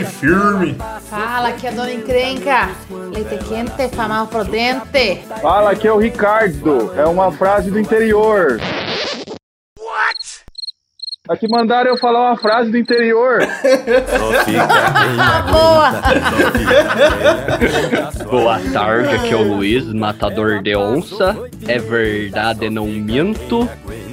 firme. Fala, aqui é a Dona Encrenca. Leite quente, famal pro dente. Fala, aqui é o Ricardo. É uma frase do interior. Aqui mandaram eu falar uma frase do interior. Boa! Boa tarde, aqui é o Luiz, matador de onça. É verdade, não minto.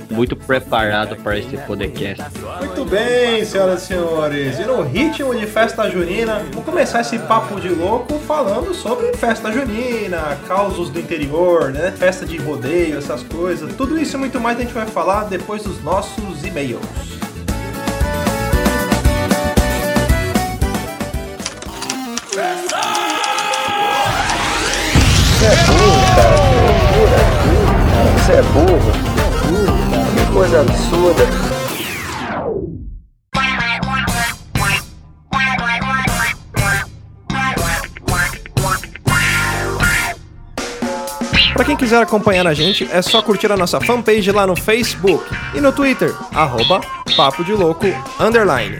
Muito preparado para esse podcast. Muito bem, senhoras e senhores. E no ritmo de festa junina, vou começar esse papo de louco falando sobre festa junina, causos do interior, né? Festa de rodeio, essas coisas. Tudo isso e muito mais a gente vai falar depois dos nossos e-mails. Você é burro, cara. Você é burro. Coisa absurda. Pra quem quiser acompanhar a gente, é só curtir a nossa fanpage lá no Facebook e no Twitter, arroba Papo de Louco, underline.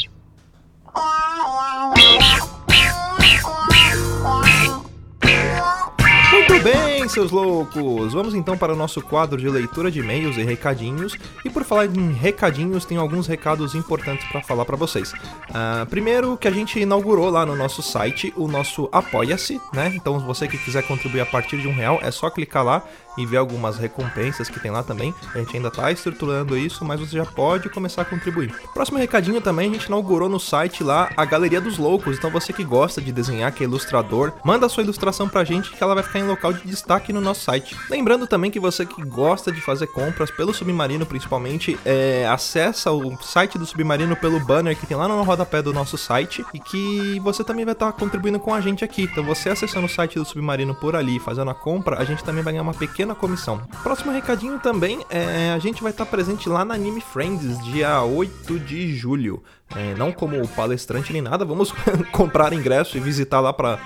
seus loucos! Vamos então para o nosso quadro de leitura de e-mails e recadinhos. E por falar em recadinhos, tem alguns recados importantes para falar para vocês. Ah, primeiro, que a gente inaugurou lá no nosso site o nosso Apoia-se, né? Então, você que quiser contribuir a partir de um real, é só clicar lá e ver algumas recompensas que tem lá também. A gente ainda está estruturando isso, mas você já pode começar a contribuir. Próximo recadinho também, a gente inaugurou no site lá a Galeria dos Loucos. Então, você que gosta de desenhar, que é ilustrador, manda sua ilustração pra gente que ela vai ficar em local de destaque no nosso site. Lembrando também que você que gosta de fazer compras pelo Submarino, principalmente, é, acessa o site do Submarino pelo banner que tem lá no rodapé do nosso site e que você também vai estar contribuindo com a gente aqui. Então, você acessando o site do Submarino por ali, fazendo a compra, a gente também vai ganhar uma pequena comissão. Próximo recadinho também é a gente vai estar presente lá na Anime Friends, dia 8 de julho. É, não como palestrante nem nada, vamos comprar ingresso e visitar lá para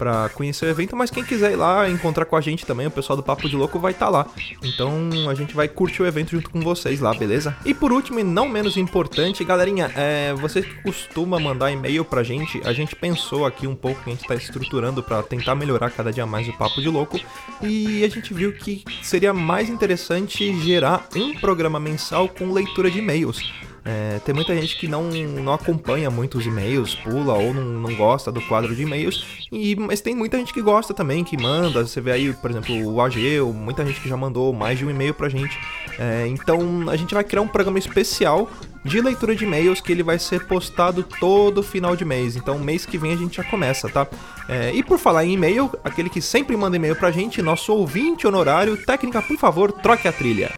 para conhecer o evento, mas quem quiser ir lá encontrar com a gente também, o pessoal do Papo de Louco vai estar lá. Então a gente vai curtir o evento junto com vocês lá, beleza? E por último, e não menos importante, galerinha, é, você que costuma mandar e-mail pra gente, a gente pensou aqui um pouco que a gente tá estruturando para tentar melhorar cada dia mais o Papo de Louco e a gente viu que seria mais interessante gerar um programa mensal com leitura de e-mails. É, tem muita gente que não, não acompanha muito os e-mails, pula ou não, não gosta do quadro de e-mails, e, mas tem muita gente que gosta também, que manda. Você vê aí, por exemplo, o Ageu, muita gente que já mandou mais de um e-mail pra gente. É, então a gente vai criar um programa especial de leitura de e-mails que ele vai ser postado todo final de mês. Então mês que vem a gente já começa, tá? É, e por falar em e-mail, aquele que sempre manda e-mail pra gente, nosso ouvinte honorário, técnica, por favor, troque a trilha.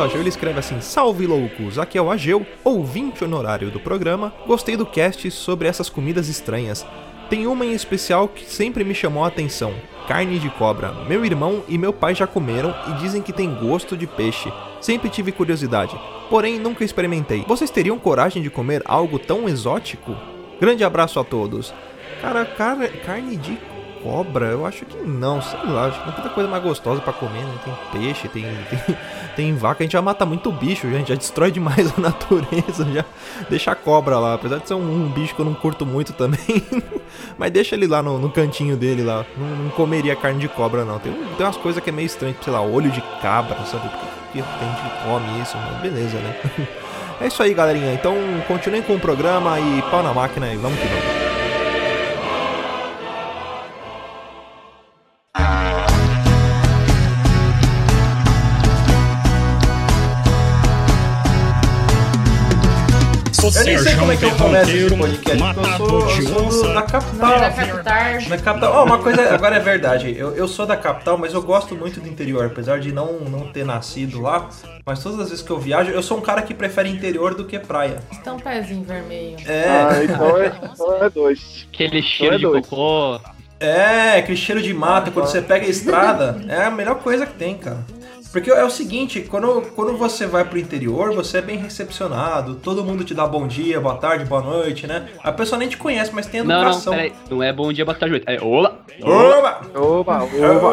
Do Ageu ele escreve assim: Salve loucos, aqui é o Ageu, ouvinte honorário do programa. Gostei do cast sobre essas comidas estranhas. Tem uma em especial que sempre me chamou a atenção: carne de cobra. Meu irmão e meu pai já comeram e dizem que tem gosto de peixe. Sempre tive curiosidade, porém nunca experimentei. Vocês teriam coragem de comer algo tão exótico? Grande abraço a todos. Cara, cara carne de cobra, eu acho que não, sei lá, acho que tem tanta coisa mais gostosa pra comer, né? Tem peixe, tem, tem, tem vaca, a gente já mata muito bicho, a gente já destrói demais a natureza, já deixa a cobra lá, apesar de ser um, um bicho que eu não curto muito também, mas deixa ele lá no, no cantinho dele lá, não, não, comeria carne de cobra não, tem, tem umas coisas que é meio estranho, sei lá, olho de cabra, sabe, por que tem gente que come isso, mas beleza, né? É isso aí, galerinha, então continuem com o programa e pau na máquina e vamos que vamos. Eu nem sei como é que eu começo esse podcast, porque eu sou, eu sou da capital. Da capital. Da capital. Ó, uma coisa agora é verdade. Eu, eu sou da capital, mas eu gosto muito do interior, apesar de não, não ter nascido lá. Mas todas as vezes que eu viajo, eu sou um cara que prefere interior do que praia. Então, pezinho vermelho. É. Ah, então é, então é dois. Aquele cheiro de dois. cocô É, aquele cheiro de mato, quando você pega a estrada, é a melhor coisa que tem, cara. Porque é o seguinte, quando, quando você vai pro interior, você é bem recepcionado, todo mundo te dá bom dia, boa tarde, boa noite, né? A pessoa nem te conhece, mas tem Não, não, educação. peraí. Não é bom dia, boa tarde, noite. É olá. Oba! Oba, oba,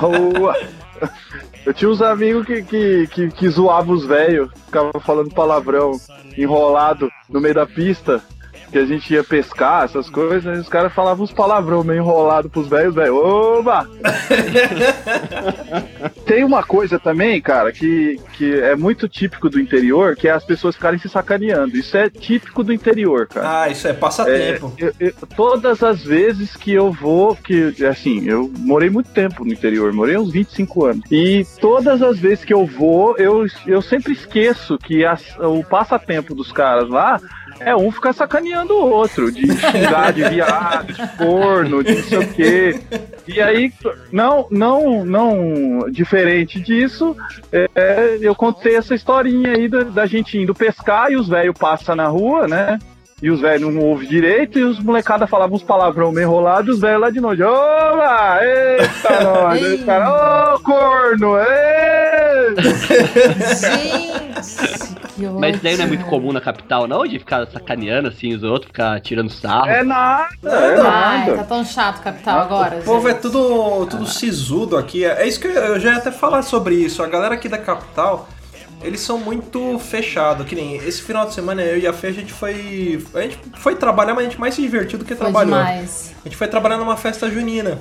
oba, oba. Eu tinha uns amigos que, que, que, que zoavam os velhos, ficavam falando palavrão enrolado no meio da pista, que a gente ia pescar, essas coisas, e os caras falavam uns palavrão meio enrolado pros velhos, velho. Oba! Tem uma coisa também, cara, que, que é muito típico do interior, que é as pessoas ficarem se sacaneando. Isso é típico do interior, cara. Ah, isso é passatempo. Eu- eu- todas as vezes que eu vou, que assim, eu morei muito tempo no interior, morei uns 25 anos. E todas as vezes que eu vou, eu, eu sempre esqueço que as- o passatempo dos caras lá é um ficar sacaneando o outro, de xingar de viado, de corno, de não sei o quê. E aí, não, não, não diferente disso, é, eu contei essa historinha aí da, da gente indo pescar e os velhos passam na rua, né? E os velhos não ouvem direito e os molecada falavam uns palavrão meio enrolado e os velhos lá de noite. Oba! Eita, nós! Aí os caras, ô, corno! Ê! Gente, que Mas isso daí não é muito comum na capital, não? De ficar sacaneando assim os outros, ficar tirando sarro. É nada, é Ai, tá nada. tão chato capital agora. O povo é gente. tudo, tudo sisudo aqui. É isso que eu, eu já ia até falar sobre isso. A galera aqui da capital, eles são muito fechados. Que nem esse final de semana, eu e a Fê, a gente foi. A gente foi trabalhar, mas a gente mais se divertiu do que Foi trabalhou. demais. A gente foi trabalhar numa festa junina.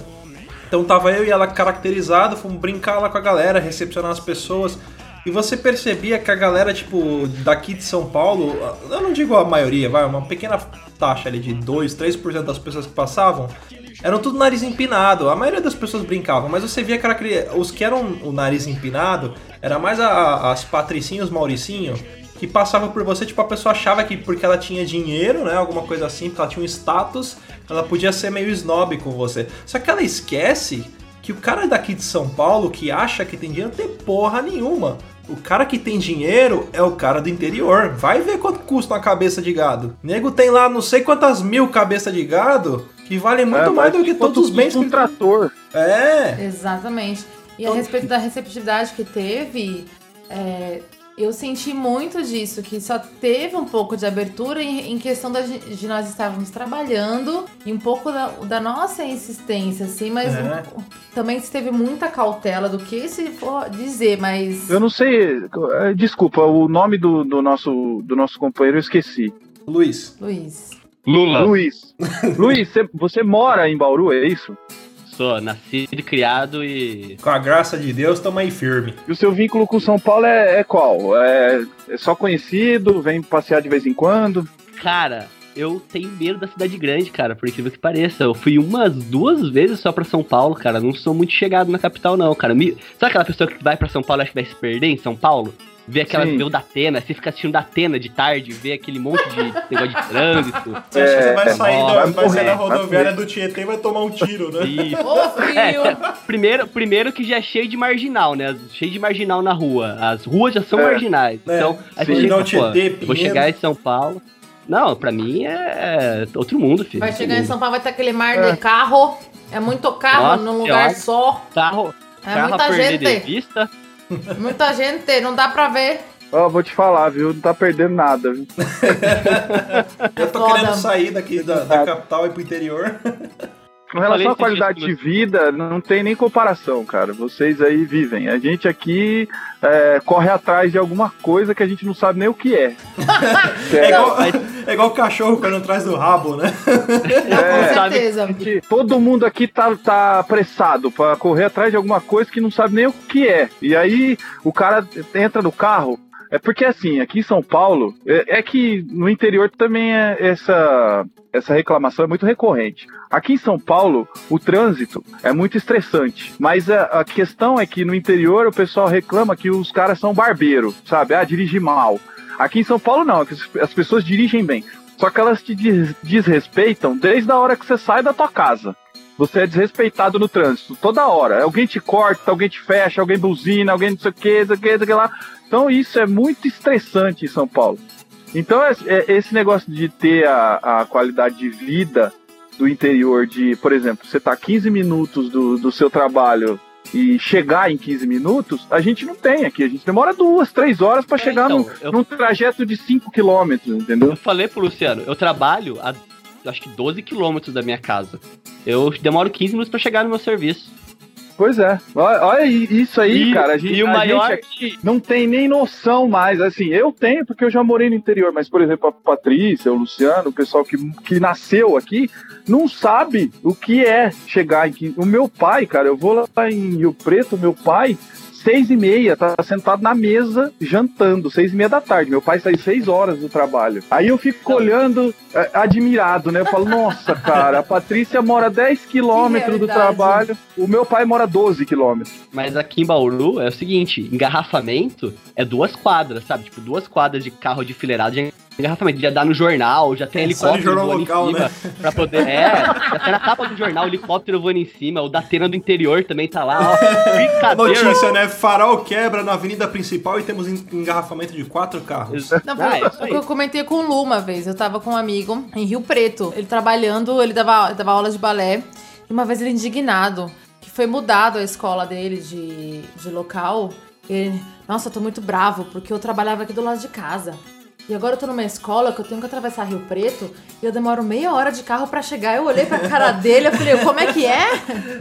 Então tava eu e ela caracterizado, fomos brincar lá com a galera, recepcionar as pessoas. E você percebia que a galera, tipo, daqui de São Paulo, eu não digo a maioria, vai, uma pequena taxa ali de 2, 3% das pessoas que passavam, eram tudo nariz empinado. A maioria das pessoas brincavam, mas você via que era os que eram o nariz empinado, era mais a- as patricinhos, Mauricinho, que passava por você, tipo, a pessoa achava que porque ela tinha dinheiro, né, alguma coisa assim, porque ela tinha um status, ela podia ser meio snob com você. Só que ela esquece que o cara daqui de São Paulo que acha que tem dinheiro tem porra nenhuma. O cara que tem dinheiro é o cara do interior. Vai ver quanto custa uma cabeça de gado. Nego tem lá não sei quantas mil cabeças de gado que vale muito É, mais do que todos os bens custa que um trator. É. Exatamente. E a respeito da receptividade que teve, é, eu senti muito disso, que só teve um pouco de abertura em, em questão da, de nós estarmos trabalhando e um pouco da, da nossa insistência, assim, mas É. um- também se teve muita cautela do que se for dizer, mas. Eu não sei, eh, desculpa, o nome do, do nosso, do nosso companheiro eu esqueci. Luiz. Luiz. Lula. Luiz. Luiz, você, você mora em Bauru, é isso? Sou nascido e criado e. Com a graça de Deus, tamo aí firme. E o seu vínculo com São Paulo é, é qual? É, é só conhecido? Vem passear de vez em quando? Cara, eu tenho medo da cidade grande, cara, por incrível que pareça. Eu fui umas duas vezes só pra São Paulo, cara. Não sou muito chegado na capital, não, cara. Me... Sabe aquela pessoa que vai pra São Paulo e acha que vai se perder em São Paulo? Vê aquela, Sim. o Datena, você fica assistindo Datena de tarde, vê aquele monte de negócio de trânsito. Você acha que você vai É, sair, ó, da, vai sair da rodoviária do Tietê e vai tomar um tiro, né? Ô, frio! É, primeiro, primeiro que já é cheio de marginal, né? Cheio de marginal na rua. As ruas já são É. marginais. É, Então, aí sim. você chega, Não, pô, Tietê, eu vou chegar em São Paulo. Não, pra mim é outro mundo, filho. Vai chegar em. São Paulo, vai ter aquele mar É. de carro. É muito carro Nossa num lugar Senhora. só. Carro, É carro a muita perder de gente. vista. Muita gente, não dá pra ver. Ó, vou te falar, viu? Não tá perdendo nada, viu? Eu tô Foda. querendo sair daqui da, da capital e pro interior. Com relação à qualidade de vida, não tem nem comparação, cara. Vocês aí vivem. A gente aqui é, corre atrás de alguma coisa que a gente não sabe nem o que é. É é- igual, é igual o cachorro quando atrás do rabo, né? Com É. sabe- certeza. gente- todo mundo aqui tá, tá apressado pra correr atrás de alguma coisa que não sabe nem o que é. E aí o cara entra no carro. É porque assim, aqui em São Paulo, é, é que no interior também é essa, essa reclamação é muito recorrente. Aqui em São Paulo, o trânsito é muito estressante. Mas a, a questão é que no interior o pessoal reclama que os caras são barbeiro, sabe? Ah, dirige mal. Aqui em São Paulo não, aqui as- as pessoas dirigem bem. Só que elas te des- desrespeitam desde a hora que você sai da tua casa. Você é desrespeitado no trânsito toda hora. Alguém te corta, alguém te fecha, alguém buzina, alguém não sei o que, não sei o que, não sei o que lá. Então isso é muito estressante em São Paulo. Então é- é- esse negócio de ter a, a qualidade de vida do interior de, por exemplo, você tá 15 minutos do, do seu trabalho e chegar em 15 minutos, a gente não tem aqui. A gente demora duas, três horas para É, chegar então, num, eu- num trajeto de 5 quilômetros, entendeu? Eu falei pro Luciano, eu trabalho a acho que 12 quilômetros da minha casa. Eu demoro 15 minutos pra chegar no meu serviço. Pois é. Olha, olha isso aí, E- cara. A gente, e o maior- gente aqui não tem nem noção mais. Assim, eu tenho porque eu já morei no interior, mas, por exemplo, a Patrícia, o Luciano, o pessoal que, que nasceu aqui, não sabe o que é chegar em. quin- O meu pai, cara, eu vou lá em Rio Preto, meu pai. Seis e meia, tá sentado na mesa jantando, seis e meia da tarde. Meu pai sai seis horas do trabalho. Aí eu fico olhando, é, admirado, né? Eu falo, nossa, cara, a Patrícia mora 10 quilômetros do trabalho, o meu pai mora 12 quilômetros. Mas aqui em Bauru é o seguinte, engarrafamento é duas quadras, sabe? Tipo, duas quadras de carro de fileirado de engarrafamento. Já dá no jornal, já tem É, helicóptero jornal voando local, em cima né? pra poder... É, já tem na capa do jornal, helicóptero voando em cima, o da Atena do interior também tá lá, ó. Brincadeira. Notícia, né? Farol quebra na avenida principal e temos en- engarrafamento de quatro carros. Não, Ah, foi é isso aí. eu comentei com o Lu uma vez. Eu tava com um amigo em Rio Preto. Ele trabalhando, ele dava, ele dava aula de balé. E uma vez ele indignado, que foi mudado a escola dele de, de local. Ele, nossa, eu tô muito bravo, porque eu trabalhava aqui do lado de casa. E agora eu tô numa escola que eu tenho que atravessar Rio Preto e eu demoro meia hora de carro pra chegar. Eu olhei pra cara dele e falei, como é que é?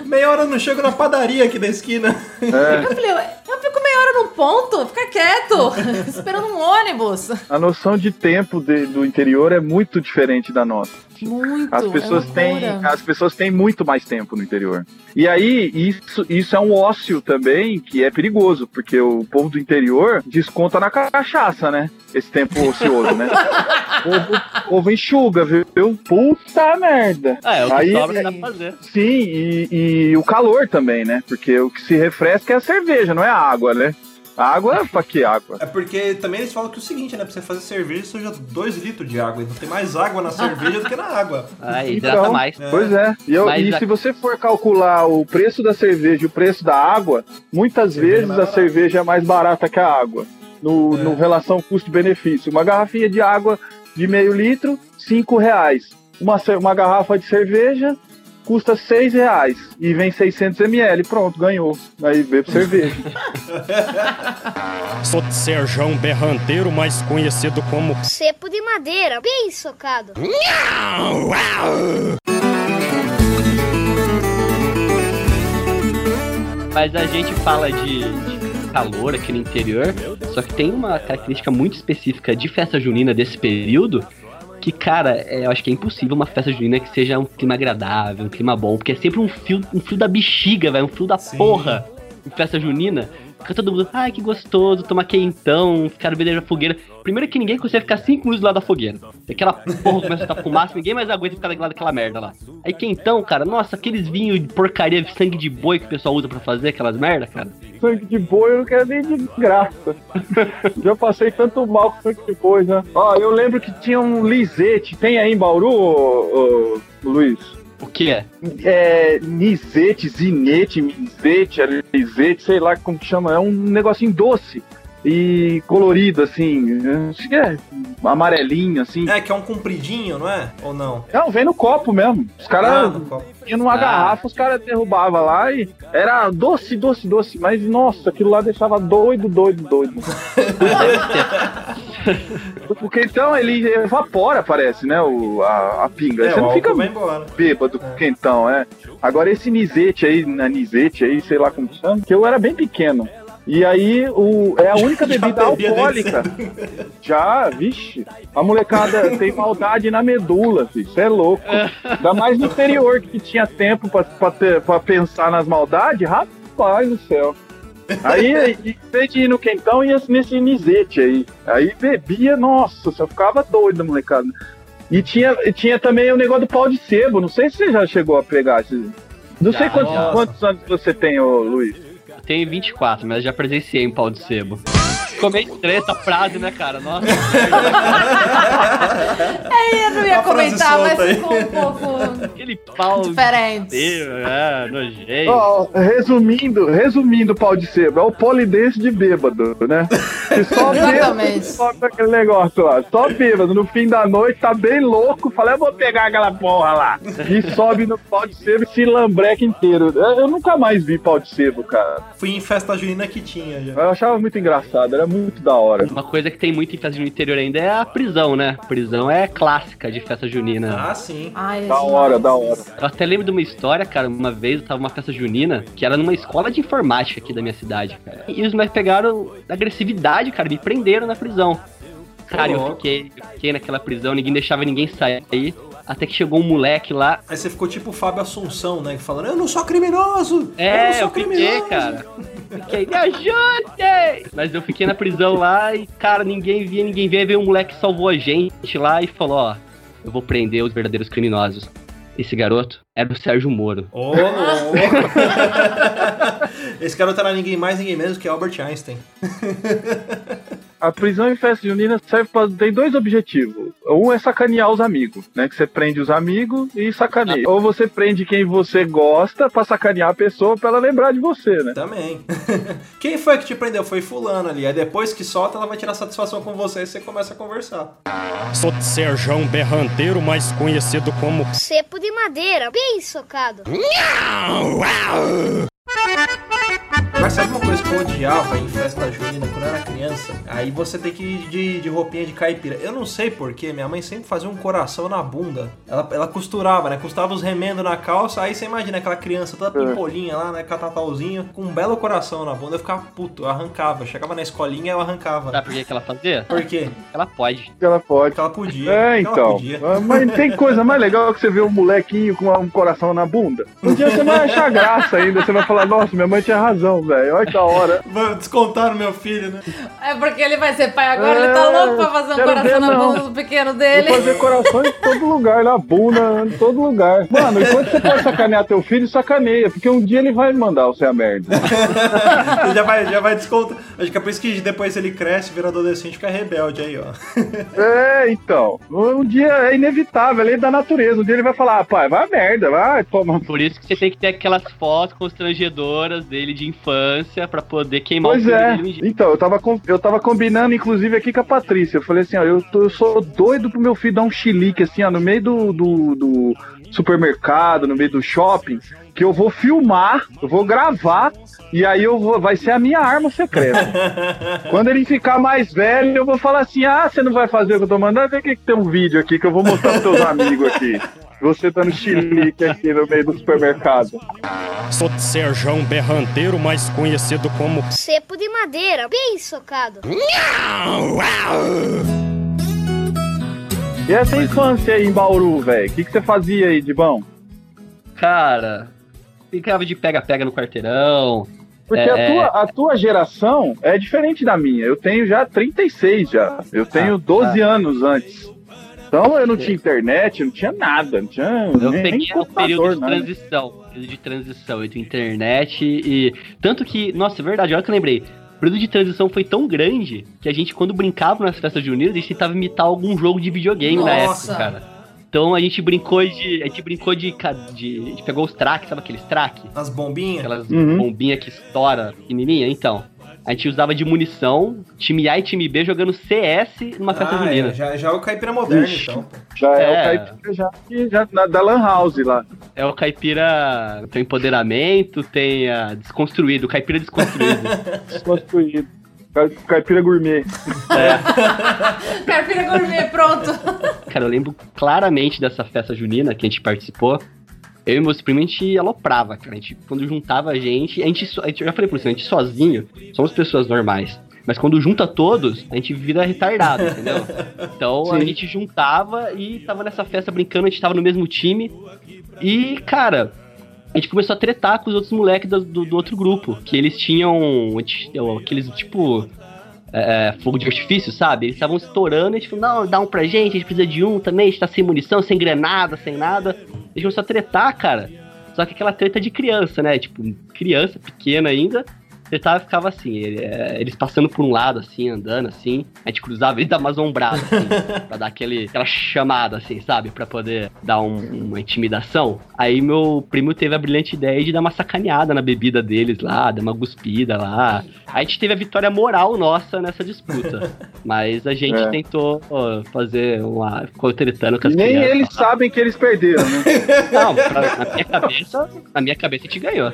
Meia hora eu não chego na padaria aqui da esquina. Eu falei, eu fico meia hora num ponto, fica quieto, esperando um ônibus. A noção de tempo de- do interior é muito diferente da nossa. Muito. As pessoas é têm, as pessoas têm muito mais tempo no interior. E aí isso, isso é um ócio também que é perigoso, porque o povo do interior desconta na cachaça, né? Esse tempo ocioso, né? O povo, enxuga, viu? Puta merda. É, é o que Aí- sobra dá pra fazer. Sim, e, e o calor também, né? Porque o que se refresca é a cerveja, não é a água, né? Água, pra que água? É porque também eles falam que é o seguinte, né? Pra você fazer cerveja, suja 2 litros de água. Então tem mais água na cerveja do que na água. Aí, hidrata Então, mais. Pois é. E, eu- e a- se você for calcular o preço da cerveja e o preço da água, muitas Cerveja é vezes a cerveja é mais barata que a água. No, É. no relação custo-benefício. Uma garrafinha de água de meio litro, cinco reais. Uma, uma garrafa de cerveja custa seis reais. E vem 600 ml. Pronto, ganhou. Aí bebe cerveja. Sou Serjão Berranteiro, mais conhecido como Cepo de madeira, bem socado. Mas a gente fala de, de calor aqui no interior, só que tem uma característica muito específica de festa junina desse período, que, cara, é, eu acho que é impossível uma festa junina que seja um clima agradável, um clima bom, porque é sempre um fio, um fio da bexiga, velho, um fio da Sim. porra em festa junina. Fica todo mundo, ai que gostoso, tomar quentão, ficar bebendo na fogueira. Primeiro que ninguém consegue ficar 5 minutos do lado da fogueira. Aquela porra começa a estar fumaça, ninguém mais aguenta ficar do lado daquela merda lá. Aí quentão, cara, nossa, aqueles vinhos de porcaria, sangue de boi que o pessoal usa pra fazer aquelas merda, cara. sangue de boi eu não quero nem de graça. já passei tanto mal com sangue de boi, já. Ó, eu lembro que tinha um lisete. Tem aí em Bauru, ô, ô, Luiz? O que é? É, nisete, zinete, misete, alisete, sei lá como que chama. É um negocinho doce e colorido, assim. Acho que é amarelinho, assim. É, que é um compridinho, não é? Ou não? Não, vem no copo mesmo. Os Ah, caras no copo. tinha numa Ah. garrafa, os caras derrubavam lá e era doce, doce, doce. Mas nossa, aquilo lá deixava doido, doido, doido. Porque então ele evapora, parece, né? O, a, a pinga. É, Você o não fica bêbado com quentão, é. Agora esse nisete aí, na nisete aí, sei lá como chama, que eu era bem pequeno. E aí o, é a única bebida alcoólica. Já, vixe. A molecada tem maldade na medula, filho. Isso é louco. Ainda mais no interior que tinha tempo pra, pra, ter- pra pensar nas maldades, rapaz do céu. Aí, em vez de ir no quentão, ia nesse nisete aí. Aí bebia, nossa, você ficava doido, molecada. E tinha, tinha também o negócio do pau de sebo. Não sei se você já chegou a pegar. Não sei quantos, quantos anos você tem, ô Luiz. Tenho 24, mas já presenciei um pau de sebo. Ficou meio essa frase, né, cara? Nossa. É, eu não ia comentar, mas aí. ficou um pouco Aquele pau. diferente. É, nojento. Ó, resumindo, resumindo, pau de sebo, é o polidense de bêbado, né? Que só bêbado Exatamente. sobe aquele negócio lá. Só bêbado, no fim da noite, tá bem louco, fala, eu vou pegar aquela porra lá. E sobe no pau de sebo e se lambreca inteiro. Eu, eu nunca mais vi pau de sebo, cara. Fui em festa junina que tinha já. Eu achava muito engraçado, era muito da hora. Uma coisa que tem muito em festa no interior ainda é a prisão, né? Prisão é clássica de festa junina. Ah, sim. Ai, é Da hora, da hora. Eu até lembro de uma história, cara, uma vez eu tava numa festa junina, que era numa escola de informática aqui da minha cidade, cara. E os moleques pegaram agressividade, cara, me prenderam na prisão. Cara, eu fiquei, eu fiquei naquela prisão, ninguém deixava ninguém sair. Até que chegou um moleque lá. Aí você ficou tipo o Fábio Assunção, né? Falando, eu não sou criminoso! eu não É, sou eu fiquei, cara. Fiquei, me ajude! Mas eu fiquei na prisão lá e, cara, ninguém via, ninguém via. Aí veio um moleque que salvou a gente lá e falou: Ó, eu vou prender os verdadeiros criminosos. Esse garoto era o Sérgio Moro. Ô, louco. Esse garoto era ninguém mais, ninguém menos que Albert Einstein. A prisão em festa junina serve pra, tem dois objetivos. Um é sacanear os amigos, né? Que você prende os amigos e sacaneia. Ou você prende quem você gosta pra sacanear a pessoa pra ela lembrar de você, né? Também. Quem foi que te prendeu? Foi fulano ali. Aí depois que solta, ela vai tirar satisfação com você e você começa a conversar. Sou Serjão Berranteiro, mais conhecido como Cepo de madeira, bem socado. Mas sabe uma coisa que eu odiava em festa junina quando eu era criança? Aí você tem que ir de, de roupinha de caipira. Eu não sei porquê, minha mãe sempre fazia um coração na bunda. Ela, ela costurava, né? Costurava os remendos na calça. Aí você imagina aquela criança toda pimpolinha lá, né? Catatauzinho, com um belo coração na bunda. Eu ficava puto, eu arrancava. Chegava na escolinha eu arrancava. Sabe por que, que ela fazia? Por quê? Ela pode. Ela pode. Porque ela podia. É, Porque ela então. podia. Ah, Mas tem coisa mais legal que você ver um molequinho com um coração na bunda. Um dia você vai achar graça ainda. Você vai falar, nossa, minha mãe tinha razão, velho. Olha que da hora. Vai descontar no meu filho, né? É porque ele vai ser pai agora, É, ele tá louco pra fazer um coração ver, na não. bunda do pequeno Vou dele. fazer coração em todo lugar, na bunda, em todo lugar. Mano, enquanto você pode sacanear teu filho, sacaneia. Porque um dia ele vai mandar você a merda. Ele já vai, já vai descontar. Acho que é por isso que depois ele cresce, vira adolescente fica rebelde aí, ó. É, então. Um dia é inevitável, é lei da natureza. Um dia ele vai falar, ah, pai, vai a merda, vai, toma. Por isso que você tem que ter aquelas fotos constrangedoras dele de infância pra poder queimar Pois o filho é. dele. Então, eu tava, com- eu tava combinando, inclusive, aqui com a Patrícia. Eu falei assim, ó, eu, tô- eu sou doido pro meu filho dar um chilique, assim, ó, no meio do, do, do supermercado, no meio do shopping, que eu vou filmar, eu vou gravar, e aí eu vou, vai ser a minha arma secreta. Quando ele ficar mais velho, eu vou falar assim, ah, você não vai fazer o que eu tô mandando? Vem aqui que tem um vídeo aqui que eu vou mostrar pros seus amigos aqui. Você dando chilique aqui no meio do supermercado. Sou Serjão Berranteiro, mais conhecido como Cepo de madeira, bem socado. E essa infância aí em Bauru, velho? O que, que você fazia aí de bom? Cara, ficava de pega-pega no quarteirão. Porque É, a, tua, a tua geração é diferente da minha. Eu tenho já 36 já. Eu tenho 12 anos antes. Então eu não tinha internet, não tinha nada, não tinha Eu nem, nem peguei o período de nada. transição. Período de transição entre internet e. Tanto que, nossa, é verdade, olha que eu lembrei. O período de transição foi tão grande que a gente, quando brincava nas festas juninas, a gente tentava imitar algum jogo de videogame na Nossa. época, cara. Então a gente brincou de. A gente brincou de. de a gente pegou os tracks, sabe aqueles track? As bombinhas. Aquelas Uhum. bombinhas que estoura pequenininha? Então. A gente usava de munição, time A e time B jogando CS numa festa Ah, junina. é, já, já é o caipira moderno, Ixi. então. Já é, É. o caipira já, que já na- da Lan House lá. É o caipira. Tem empoderamento, tem a desconstruído, o caipira desconstruído. Desconstruído. Ca- Caipira gourmet. Carpira gourmet, pronto. Cara, eu lembro claramente dessa festa junina que a gente participou. Eu e meus primos, a gente aloprava, cara. A gente, quando juntava a gente, a gente, a gente- eu já falei por isso, a gente sozinho, somos pessoas normais. Mas quando junta todos, a gente vira retardado, entendeu? Então a Sim. gente juntava e tava nessa festa brincando, a gente tava no mesmo time. E, cara, a gente começou a tretar com os outros moleques do, do- do outro grupo. Que eles tinham aqueles, tipo, é, fogo de artifício, sabe? Eles estavam estourando e a gente falou, não, dá um pra gente, a gente precisa de um também, a gente tá sem munição, sem granada, sem nada. Gente começou a tretar, cara. Só que aquela treta de criança, né? Tipo, criança, pequena ainda. Ele tava, ficava assim, ele, é, eles passando por um lado, assim, andando, assim, a gente cruzava e dava uma zombrada, assim, pra dar aquele, aquela chamada, assim, sabe? Pra poder dar um- uma intimidação. Aí meu primo teve a brilhante ideia de dar uma sacaneada na bebida deles lá, dar uma guspida lá. Aí a gente teve a vitória moral nossa nessa disputa. Mas a gente É. tentou ó, fazer uma. ficou tretando com as Nem crianças. eles sabem que eles perderam, né? Não, pra- na minha cabeça, na minha cabeça a gente ganhou.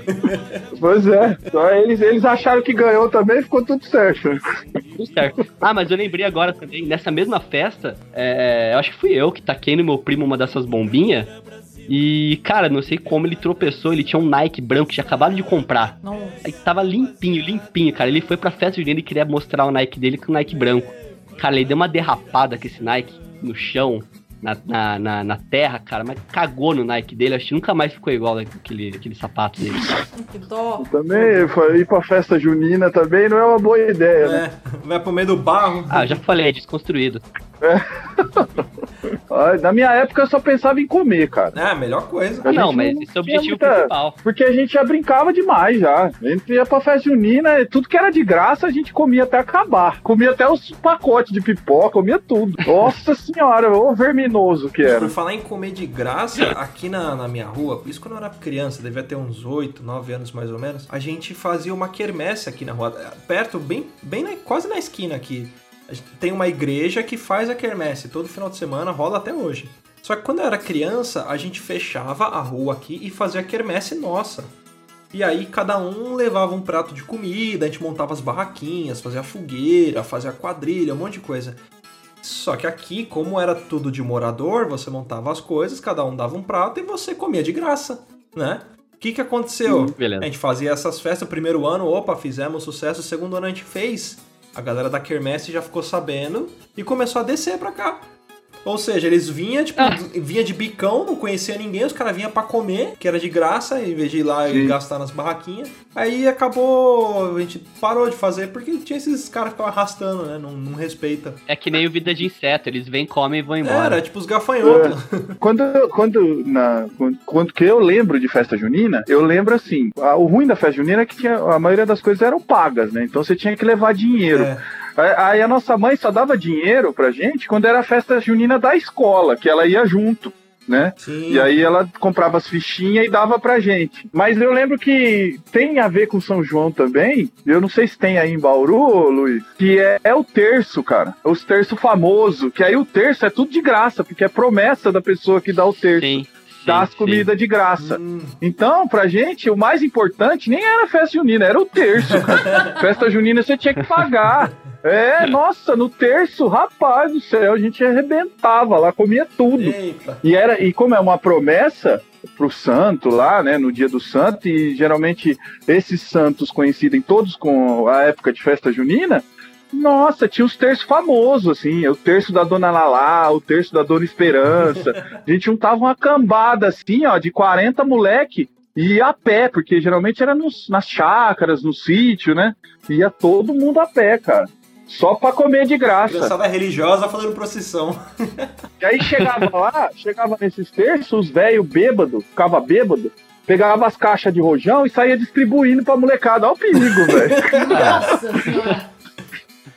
pois é. Só eles, eles acharam que ganhou também ficou tudo certo. Tudo certo. Ah, mas eu lembrei agora também, nessa mesma festa, é, eu acho que fui eu que taquei no meu primo uma dessas bombinhas. E, cara, não sei como ele tropeçou, ele tinha um Nike branco que tinha acabado de comprar. Nossa. Aí tava limpinho, limpinho, cara. Ele foi pra festa junina e queria mostrar o Nike dele com o Nike branco. Cara, ele deu uma derrapada com esse Nike no chão, na, na, na, na terra, cara, mas cagou no Nike dele. Acho que nunca mais ficou igual aquele, aquele sapato dele. Que dó. Também, foi- ir pra festa junina também não é uma boa ideia, né? É, vai pro meio do barro. Ah, já falei, é desconstruído. Ah, Na minha época eu só pensava em comer, cara. É, a melhor coisa. A não, mas não esse é o objetivo muita- principal. Porque a gente já brincava demais já. A gente ia pra festa junina, tudo que era de graça a gente comia até acabar. Comia até os pacotes de pipoca, comia tudo. Nossa senhora, ô verminoso que era. Por falar em comer de graça, aqui na, na minha rua, isso quando eu era criança, devia ter uns 8, 9 anos mais ou menos, a gente fazia uma quermesse aqui na rua, perto, bem, bem na- quase na esquina aqui. Tem uma igreja que faz a quermesse todo final de semana, rola até hoje. Só que quando eu era criança, a gente fechava a rua aqui e fazia a quermesse nossa. E aí cada um levava um prato de comida, a gente montava as barraquinhas, fazia fogueira, fazia quadrilha, um monte de coisa. Só que aqui, como era tudo de morador, você montava as coisas, cada um dava um prato e você comia de graça, né? O que que aconteceu? beleza. A gente fazia essas festas, primeiro ano, opa, fizemos sucesso, segundo ano a gente fez. A galera da Quermesse já ficou sabendo e começou a descer pra cá. Ou seja, eles vinham, tipo, Ah. vinha de bicão, não conhecia ninguém, os caras vinham pra comer, que era de graça, em vez de ir lá e Sim. gastar nas barraquinhas. Aí acabou, a gente parou de fazer, porque tinha esses caras que ficavam arrastando, né? Não, não respeita. É que nem o vida de inseto, eles vêm, comem e vão embora. Era, tipo os gafanhotos. Quando, quando, na, quando, quando que eu lembro de festa junina, eu lembro assim, a- o ruim da festa junina é que tinha, a maioria das coisas eram pagas, né? Então você tinha que levar dinheiro. É. Aí- Aí a nossa mãe só dava dinheiro pra gente quando era a festa junina da escola, que ela ia junto, né? Sim. E aí ela comprava as fichinhas e dava pra gente. Mas eu lembro que tem a ver com São João também. Eu não sei se tem aí em Bauru, Luiz, que é, é o terço, cara. Os terço famoso. Que aí o terço é tudo de graça, porque é promessa da pessoa que dá o terço. Sim. Dá as comidas de graça. Hum, Então, pra gente, o mais importante nem era a festa junina, era o terço. festa junina você tinha que pagar. É, nossa, no terço, rapaz do céu, a gente arrebentava lá, comia tudo. eita. E, era, e como é uma promessa pro santo lá, né, no dia do santo, e geralmente esses santos coincidem todos com a época de festa junina, nossa, tinha os terços famosos, assim, o terço da Dona Lalá, o terço da Dona Esperança. A gente juntava uma cambada, assim, ó, de 40 moleque, e ia a pé, porque geralmente era nos, nas chácaras, no sítio, né? Ia todo mundo a pé, cara. Só pra comer de graça. Criançada religiosa fazendo procissão. E aí chegava lá, chegava nesses terços, os velhos bêbados, ficava bêbado, pegava as caixas de rojão e saía distribuindo pra molecada. Olha o perigo, velho. Nossa senhora.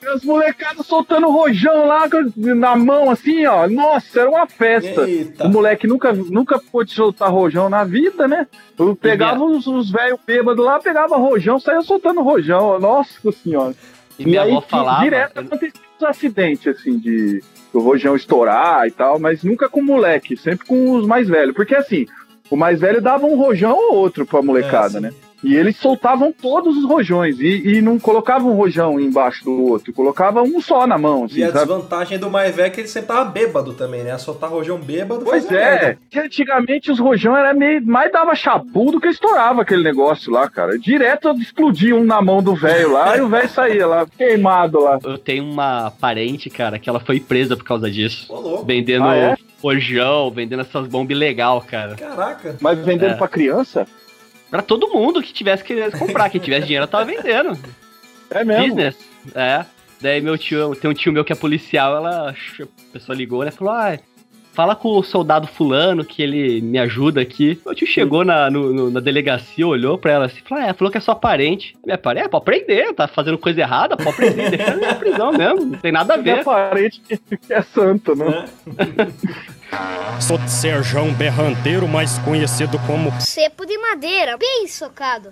E As molecadas soltando rojão lá com- na mão, assim, ó. Nossa, era uma festa. Eita. O moleque nunca, nunca pôde soltar rojão na vida, né? Eu pegava os, os velhos bêbados lá, pegava rojão, saía soltando rojão. Nossa senhora. E minha aí, avó falava. Direto acontecia uns acidentes, assim, de o rojão estourar e tal, mas nunca com o moleque, sempre com os mais velhos. Porque assim, o mais velho dava um rojão ou outro pra molecada, É, sim. né? E eles soltavam todos os rojões e, e não colocavam um rojão embaixo do outro, colocava um só na mão, assim, E a sabe? desvantagem do mais velho é que ele sempre tava bêbado também, né? Soltar rojão bêbado Pois é, que antigamente os rojão era meio. mais dava chapu do que estourava aquele negócio lá, cara. Direto explodia um na mão do velho lá e o velho saía lá, queimado lá. Eu tenho uma parente, cara, que ela foi presa por causa disso. Vendendo Ah, é? rojão, vendendo essas bombas ilegal, cara. Caraca. Mas vendendo É. pra criança? Pra todo mundo que tivesse querendo comprar. Quem tivesse dinheiro tava vendendo. É mesmo. Business. É. Daí meu tio, tem um tio meu que é policial, ela. A pessoa ligou, né? Falou, ah, fala com o soldado fulano que ele me ajuda aqui. Meu tio chegou na, no- no- na delegacia, olhou pra ela assim, falou, é, falou que é sua parente. Minha parente, é, pode prender, tá fazendo coisa errada, pode prender, deixa na prisão mesmo, não tem nada a Minha ver. parente que é santa, né? Sou Serjão Berranteiro, mais conhecido como Cepo de madeira, bem socado.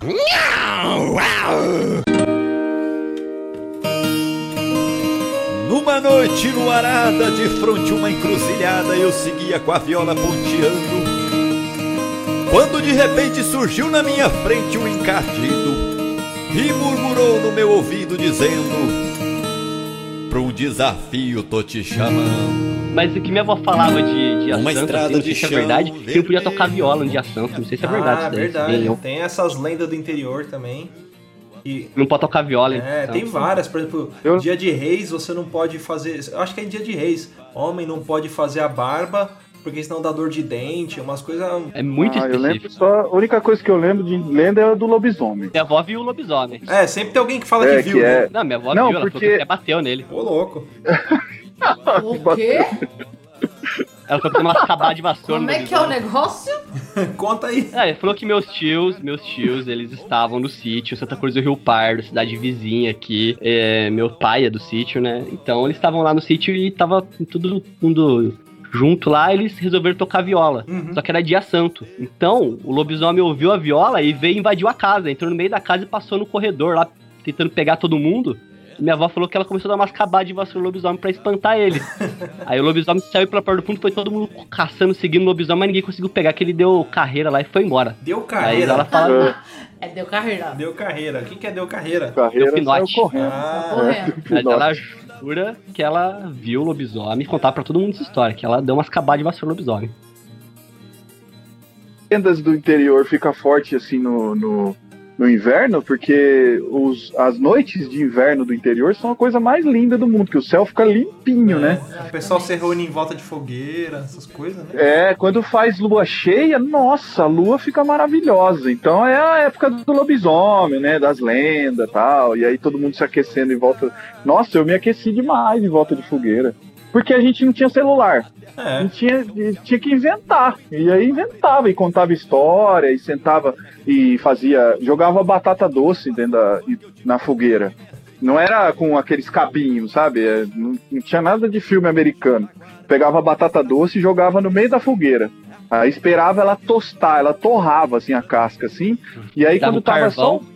Numa noite luarada, de fronte uma encruzilhada, eu seguia com a viola ponteando. Quando de repente surgiu na minha frente um encardido e murmurou no meu ouvido dizendo: Pra um desafio tô te chamando. Mas o que minha avó falava de, de Uma Santo, estrada assim, não de sei se é verdade, que não podia tocar viola no dia santo, não sei se é verdade ah, verdade. Eu- Tem essas lendas do interior também. E, Não pode tocar viola, hein? é, Então, tem várias. Por exemplo, Eu- dia de reis você não pode fazer. Eu acho que é dia de reis. Homem não pode fazer a barba, porque senão dá dor de dente, umas coisas. É muito Ah, eu lembro específico. só. A única coisa que eu lembro de lenda é a do lobisomem. Minha avó viu o lobisomem. É, sempre tem alguém que fala É, que viu. que é- né? Não, minha avó Não, viu, ela falou porque- que até bateu nele. Ô, louco. O quê? Ela foi uma acabada de vassoura Como é que é o negócio? Conta aí. É, ele falou que meus tios, meus tios, eles estavam no sítio, Santa Cruz do Rio Pardo, cidade vizinha aqui. É, meu pai é do sítio, né? Então eles estavam lá no sítio e tava todo mundo junto lá, eles resolveram tocar viola. Uhum. Só que era dia santo. Então, o lobisomem ouviu a viola e veio e invadiu a casa. Entrou no meio da casa e passou no corredor lá, tentando pegar todo mundo. Minha avó falou que ela começou a dar umas cabadas de vassoura no lobisomem pra espantar ele. Aí o lobisomem saiu pela porta do fundo, foi todo mundo caçando, seguindo o lobisomem, mas ninguém conseguiu pegar, que ele deu carreira lá e foi embora. Deu Aí carreira. ela fala, É, deu carreira. Deu carreira. O que, que é deu carreira? Carreira Deu pinote. correndo. Ah, Correndo. mas ela jura que ela viu o lobisomem e contar pra todo mundo essa história, que ela deu umas cabadas de vassoura no lobisomem. lendas do interior fica forte assim no, no, no inverno, porque os, as noites de inverno do interior são a coisa mais linda do mundo, que o céu fica limpinho, né? o pessoal se reúne em volta de fogueira, essas coisas, né? É, quando faz lua cheia, nossa, a lua fica maravilhosa. Então é a época do lobisomem, né? Das lendas e tal. E aí todo mundo se aquecendo em volta. Nossa, eu me aqueci demais em volta de fogueira. Porque a gente não tinha celular. A É. gente tinha, tinha que inventar. E aí inventava e contava história e sentava e fazia. jogava batata doce dentro da, na fogueira. Não era com aqueles cabinhos, sabe? É, Não, não tinha nada de filme americano. Pegava a batata doce e jogava no meio da fogueira. Aí esperava ela tostar, ela torrava assim a casca assim. E aí Dava quando tava só carvão.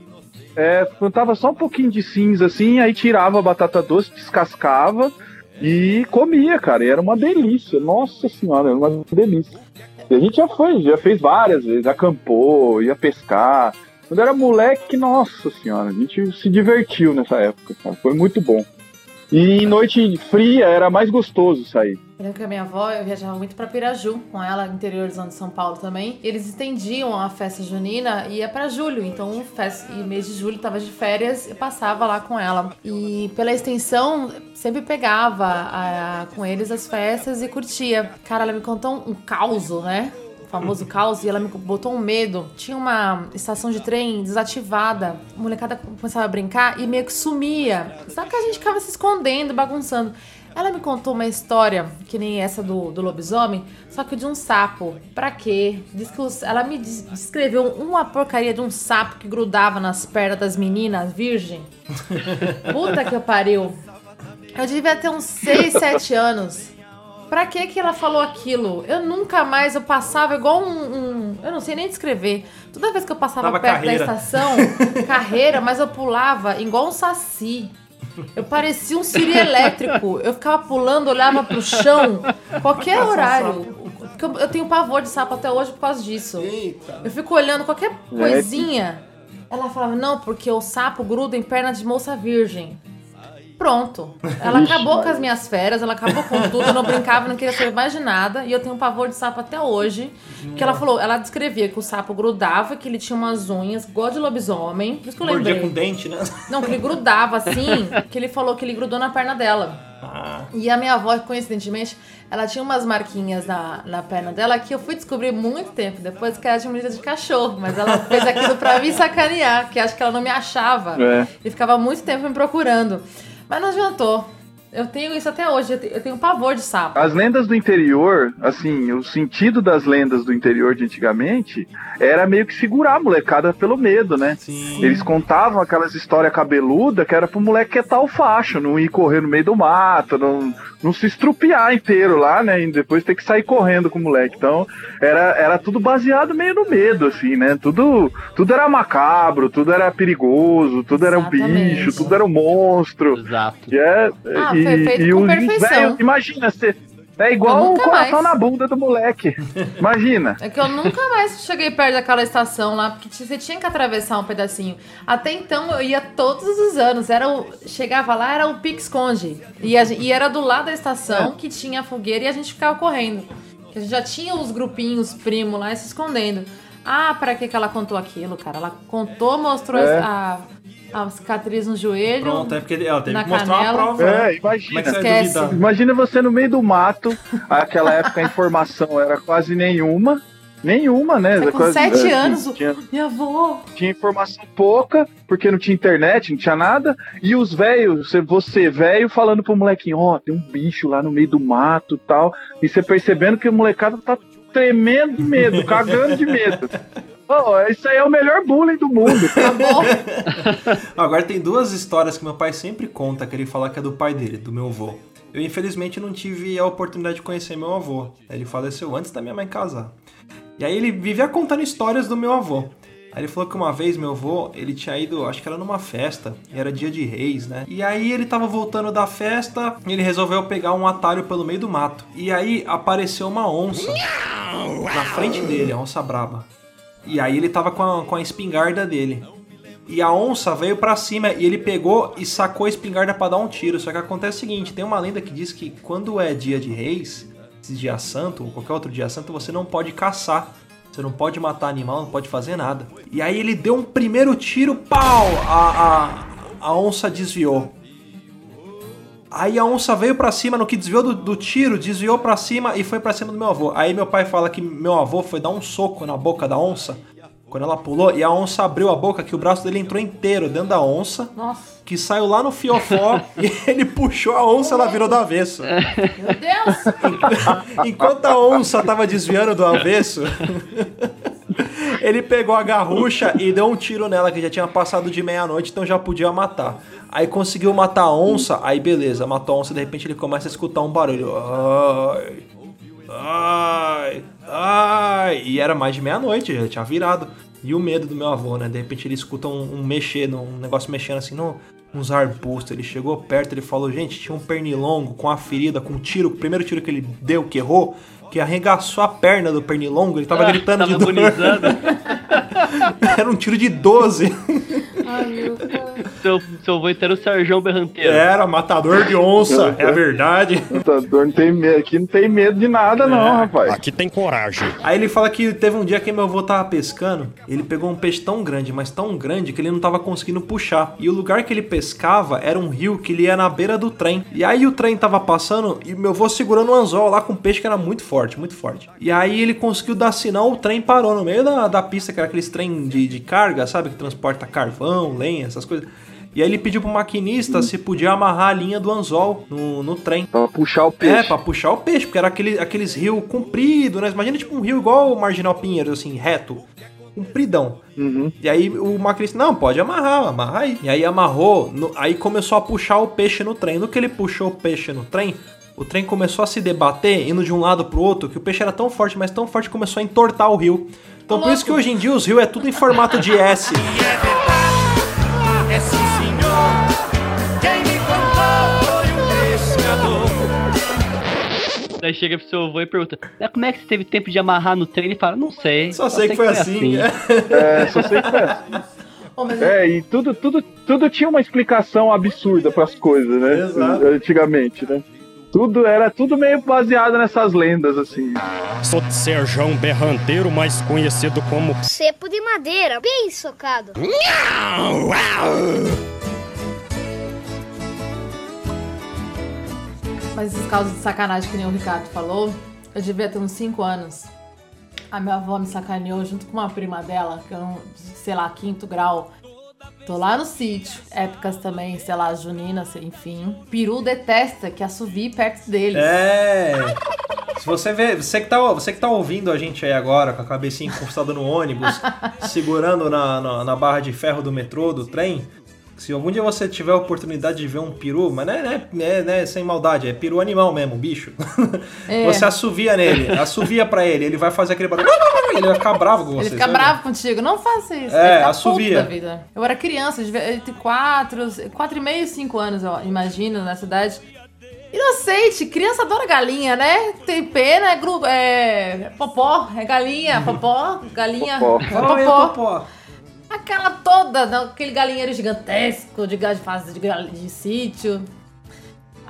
é, quando tava só um pouquinho de cinza assim, aí tirava a batata doce, descascava e comia, cara. E era uma delícia. Nossa senhora, era uma delícia. E a gente já foi, já fez várias vezes, acampou, ia pescar. Quando era moleque, nossa senhora, a gente se divertiu nessa época, cara. Foi muito bom. E em noite fria era mais gostoso sair. Eu lembro que a minha avó, eu viajava muito pra Piraju com ela, interiorzão de São Paulo também. Eles estendiam a festa junina e ia pra julho. Então, festa, e mês de julho tava de férias e passava lá com ela. E pela extensão, sempre pegava a- com eles as festas e curtia. Cara, ela me contou um, um caos, né? Famoso caos, e ela me botou um medo. Tinha uma estação de trem desativada. A molecada começava a brincar e meio que sumia. Só que a gente ficava se escondendo, bagunçando. Ela me contou uma história, que nem essa do, do lobisomem, só que de um sapo. Pra quê? Ela me des- descreveu uma porcaria de um sapo que grudava nas pernas das meninas virgem. Puta que pariu. Eu devia ter uns 6, 7 anos. Pra que que ela falou aquilo? Eu nunca mais, eu passava igual um, um- Eu não sei nem descrever. Toda vez que eu passava Dava perto carreira. da estação, carreira, mas eu pulava igual um saci. Eu parecia um siri elétrico. Eu ficava pulando, olhava pro chão, qualquer horário. Porque eu, eu tenho pavor de sapo até hoje por causa disso. Eita. Eu fico olhando qualquer coisinha. Ela falava, não, porque o sapo gruda em perna de moça virgem. Pronto. Ela acabou com as minhas férias, ela acabou com tudo, eu não brincava, não queria saber mais de nada. E eu tenho um pavor de sapo até hoje. Que ela falou, ela descrevia que o sapo grudava, que ele tinha umas unhas, igual de lobisomem. Por isso que eu Mordia lembrei. com dente, né? Não, que ele grudava assim, que ele falou que ele grudou na perna dela. Ah, E a minha avó, coincidentemente, ela tinha umas marquinhas na, na perna dela que eu fui descobrir muito tempo depois que ela tinha mordida de cachorro. Mas ela fez aquilo pra me sacanear, que acho que ela não me achava. É. E ficava muito tempo me procurando. Mas não adiantou. Eu tenho isso até hoje, eu te- eu tenho pavor de sapo. As lendas do interior, assim, o sentido das lendas do interior de antigamente era meio que segurar a molecada pelo medo, né? Sim. Eles contavam aquelas histórias cabeludas que era pro moleque quietar o facho, não ir correr no meio do mato, não, não se estrupiar inteiro lá, né? E depois ter que sair correndo com o moleque. Então, era, era tudo baseado meio no medo, assim, né? Tudo, tudo era macabro, tudo era perigoso, tudo era um Exatamente. bicho, tudo era um monstro. Exato. E é, Ah, e, foi feito e com perfeição. velhos, imagina, você. É igual o coração mais. na bunda do moleque. Imagina. É que eu nunca mais cheguei perto daquela estação lá, porque você tinha que atravessar um pedacinho. Até então eu ia todos os anos. Era o, chegava lá, era o pique esconde. E, a e era do lado da estação que tinha a fogueira e a gente ficava correndo. A gente já tinha os grupinhos primo lá se escondendo. Ah, pra que, que ela contou aquilo, cara? Ela contou, mostrou É. a, a cicatriz no joelho. Pronto, é porque ela teve Na que mostrar canela. uma prova. né? É, Como é imagina. Esquece. duvidar? Imagina você no meio do mato. Aquela época a informação era quase nenhuma. Nenhuma, né? Você com Quase- sete é, anos, Tinha, Minha avó. tinha informação pouca, porque não tinha internet, não tinha nada. E os velhos, você- você velho falando pro molequinho: Ó, tem um bicho lá no meio do mato e tal. E você percebendo que o molecado tá tremendo de medo, cagando de medo. Pô, isso aí é o melhor bullying do mundo. Acabou. Agora tem duas histórias que meu pai sempre conta, que ele fala que é do pai dele, do meu avô. Eu infelizmente não tive a oportunidade de conhecer meu avô. Ele faleceu antes da minha mãe casar. E aí ele vivia contando histórias do meu avô. Aí ele falou que uma vez meu avô, ele tinha ido, acho que era numa festa, e era dia de reis, né? E aí ele tava voltando da festa, e ele resolveu pegar um atalho pelo meio do mato. E aí apareceu uma onça na frente dele, a onça braba. E aí ele tava com a, com a espingarda dele. E a onça veio pra cima e ele pegou e sacou a espingarda pra dar um tiro. Só que acontece o seguinte, tem uma lenda que diz que quando é dia de reis, esse dia santo, ou qualquer outro dia santo, você não pode caçar. Você não pode matar animal, não pode fazer nada. E aí ele deu um primeiro tiro, pau! A, a, a onça desviou. Aí a onça veio pra cima, no que desviou do, do tiro, desviou pra cima e foi pra cima do meu avô. Aí meu pai fala que meu avô foi dar um soco na boca da onça, quando ela pulou, e a onça abriu a boca, que o braço dele entrou inteiro dentro da onça, Nossa, que saiu lá no fiofó, e ele puxou a onça, ela virou do avesso. meu Deus. Enquanto a onça tava desviando do avesso, ele pegou a garrucha e deu um tiro nela, que já tinha passado de meia-noite, então já podia matar. Aí conseguiu matar a onça, aí beleza, matou a onça, de repente ele começa a escutar um barulho. Ai, ai, ai. E era mais de meia-noite, já tinha virado. E o medo do meu avô, né? De repente ele escuta um, um mexer, um negócio mexendo assim no, uns arbustos. Ele chegou perto, ele falou, gente, tinha um pernilongo com a ferida, com um tiro, o primeiro tiro que ele deu, que errou, que arregaçou a perna do pernilongo, ele tava Ah, gritando tava de dor. agonizando. Era um tiro de 12. Ai, meu Deus. seu, seu avô era o Sarjão Berranteiro. Era matador de onça, é a verdade. Não tem medo, aqui não tem medo de nada, não, rapaz. Aqui tem coragem. Aí ele fala que teve um dia que meu avô tava pescando, ele pegou um peixe tão grande, mas tão grande que ele não tava conseguindo puxar. E o lugar que ele pescava era um rio que ele ia na beira do trem. E aí o trem tava passando e meu avô segurando um anzol lá com um peixe que era muito forte, muito forte. E aí ele conseguiu dar sinal, o trem parou no meio da, da pista, que era aqueles trem de, de carga, sabe? Que transporta carvão, lenha, essas coisas. E aí ele pediu pro maquinista se podia amarrar a linha do anzol no, no trem. Pra puxar o peixe. É, pra puxar o peixe, porque era aquele, aqueles rios compridos, né? Imagina tipo um rio igual o Marginal Pinheiros, assim, reto. Compridão. Uhum. E aí o maquinista, não, pode amarrar, amarra aí. E aí amarrou, no- aí começou a puxar o peixe no trem. No que ele puxou o peixe no trem, o trem começou a se debater, indo de um lado pro outro, que o peixe era tão forte, mas tão forte que começou a entortar o rio. Então por isso que hoje em dia os rios é tudo em formato de S. É sim, senhor. Quem me contou foi um pescador. Daí chega pro seu avô e pergunta: "Ah, como é que você teve tempo de amarrar no trem? Ele fala: Não sei. Só sei que foi assim. É, só sei que foi assim. É, e tudo, tudo, tudo tinha uma explicação absurda pras coisas, né? Exato. Antigamente, né? Tudo era tudo meio baseado nessas lendas, assim. Sou de Serjão Berranteiro, mais conhecido como Cepo de madeira, bem socado. Mas esses casos de sacanagem que nem o Ricardo falou, eu devia ter uns 5 anos. A minha avó me sacaneou junto com uma prima dela, que eu não, sei lá, quinto grau. Tô lá no sítio, épocas também, sei lá, junina, sei- enfim. Peru detesta que assovie perto dele. É. Se você vê, você que, tá, você que tá ouvindo a gente aí agora, com a cabecinha encostada no ônibus, segurando na, na, na barra de ferro do metrô, do trem, se algum dia você tiver a oportunidade de ver um peru, mas não é, não é- não é- não é sem maldade, é peru animal mesmo, bicho. É. Você assovia nele, assovia pra ele, ele vai fazer aquele barulho, ele vai ficar bravo com você. Ele fica sabe? bravo contigo. Não faça isso. É, assovia. Eu era criança, entre 4, 4 e meio e 5 anos, eu imagino, na cidade. Inocente, criança adora galinha, né? Tem pena, é, gru, é popó, é galinha, popó, galinha, Popó. é Fala aí, popó. popó. Aquela toda, né, aquele galinheiro gigantesco de de fase de, gal- de sítio.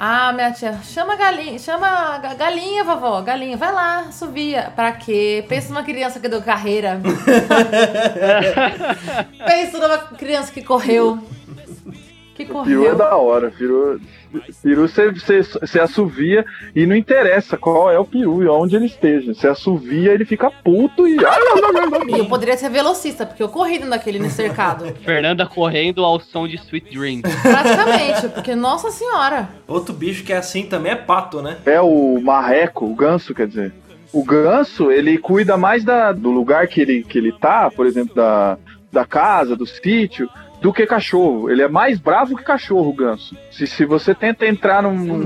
Ah, minha tia, chama a galinha, chama a ga- galinha, vovó, galinha, vai lá, subia. Pra quê? Pensa numa criança que deu carreira. Pensa numa criança que correu. Que Peru é correu. da hora. Peru, peru você, você, você assovia e não interessa qual é o peru e onde ele esteja. Você assovia, ele fica puto e. E eu poderia ser velocista, porque eu corri dentro daquele cercado. Fernanda correndo ao som de Sweet Dreams. Praticamente, porque, nossa senhora. Outro bicho que é assim também é pato, né? É o marreco, o ganso, quer dizer. O ganso, ele cuida mais da, do lugar que ele, que ele tá, por exemplo, da, da casa, do sítio, do que cachorro. Ele é mais bravo que cachorro, o ganso. Se, se você tenta entrar num- num-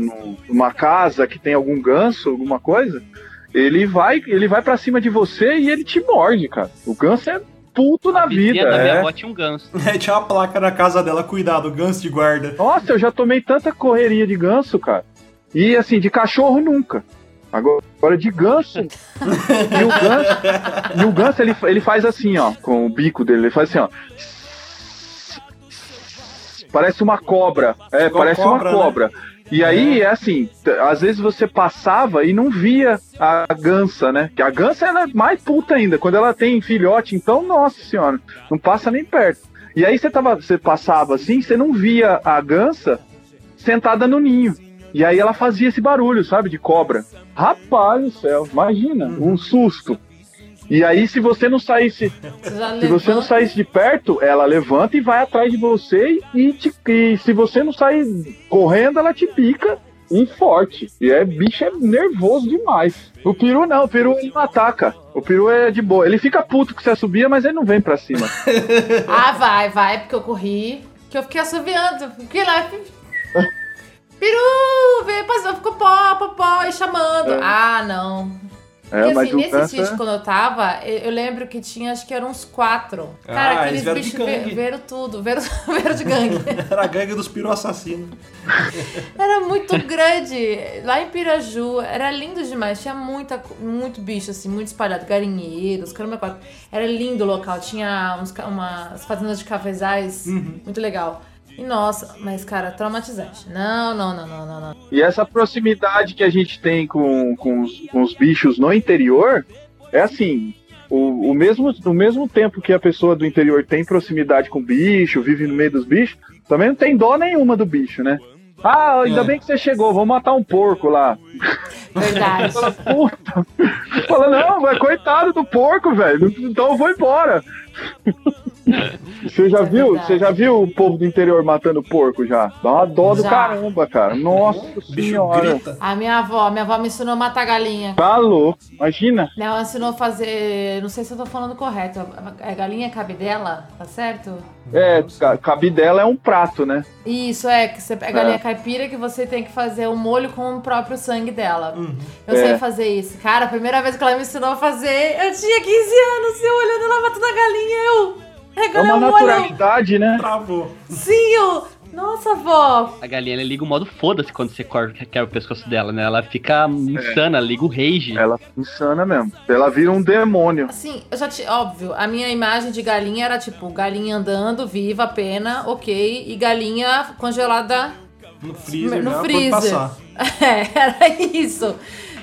num- numa casa que tem algum ganso, alguma coisa, ele vai, ele vai para cima de você e ele te morde, cara. O ganso é puto na vida. Da minha é. avó tinha um ganso. É, tinha uma placa na casa dela, cuidado, ganso de guarda. Nossa, eu já tomei tanta correria de ganso, cara. E assim, de cachorro nunca. Agora, agora de ganso. e o ganso, e o ganso ele, ele faz assim, ó, com o bico dele, ele faz assim, ó. Parece uma cobra. É, Igual parece cobra, uma cobra. E aí, é assim, t- às vezes você passava e não via a gansa, né? Que a gansa ela é mais puta ainda. Quando ela tem filhote, então, nossa senhora, não passa nem perto. E aí você, tava, você passava assim, você não via a gansa sentada no ninho. E aí ela fazia esse barulho, sabe, de cobra. Rapaz do céu, imagina, um susto. E aí, se você não saísse, se você não saísse de perto, ela levanta e vai atrás de você e, te, e se você não sair correndo, ela te pica e forte. E é bicho é nervoso demais. O peru não, o peru ele não ataca. O peru é de boa. Ele fica puto que você subia, mas ele não vem pra cima. Ah, vai, vai, porque eu corri. Que eu fiquei assoviando. Fiquei lá. Peru! Vem, passou, ficou pó, pó, pó, e chamando. É. Ah, não. É, Porque mas assim, nesse ganso sítio, quando eu tava, eu, lembro que tinha, acho que eram uns quatro. Cara, Ah, aqueles eles vieram de bichos ve- gangue. veram tudo, veram, veram de gangue. Era a gangue dos peru assassinos. Era muito grande. Lá em Piraju, era lindo demais. Tinha muita, muito bicho, assim, muito espalhado. Garinheiros, caramba, quatro. Era lindo o local. Tinha uns, umas fazendas de cafezais. Muito legal. E nossa, mas cara, traumatizante. Não, não, não, não, não, não. E essa proximidade que a gente tem com, com, os, com os bichos no interior é assim. O, o, mesmo, o mesmo tempo que a pessoa do interior tem proximidade com o bicho, vive no meio dos bichos, também não tem dó nenhuma do bicho, né? Ah, ainda É. bem que você chegou, vamos matar um porco lá. Verdade. Fala, puta. Fala, não, vai, coitado do porco, velho. Então eu vou embora. Você já É viu? verdade. Você já viu o povo do interior matando porco já? Dá uma dó do Já. caramba, cara. Nossa senhora. grita. A minha avó, minha avó me ensinou a matar galinha. Tá louco. Imagina. Avó ensinou a fazer. Não sei se eu tô falando correto. É galinha cabidela, tá certo? É, ca- cabidela é um prato, né? Isso, é, que você pega a É. galinha caipira que você tem que fazer o molho com o próprio sangue dela. Eu É. sei fazer isso. Cara, a primeira vez que ela me ensinou a fazer, eu tinha 15 anos, eu olhando ela matando a galinha, eu. É Agora uma eu molho. naturalidade, né? Travou. Sim, eu. Nossa, vó. A galinha ela liga o modo foda-se quando você corta, quer o pescoço dela, né? Ela fica insana, liga o rage. Ela é insana mesmo. Ela vira um demônio. Assim, eu já tinha. Óbvio, a minha imagem de galinha era tipo galinha andando, viva, pena, ok. E galinha congelada No freezer, no freezer. passar. É, era isso.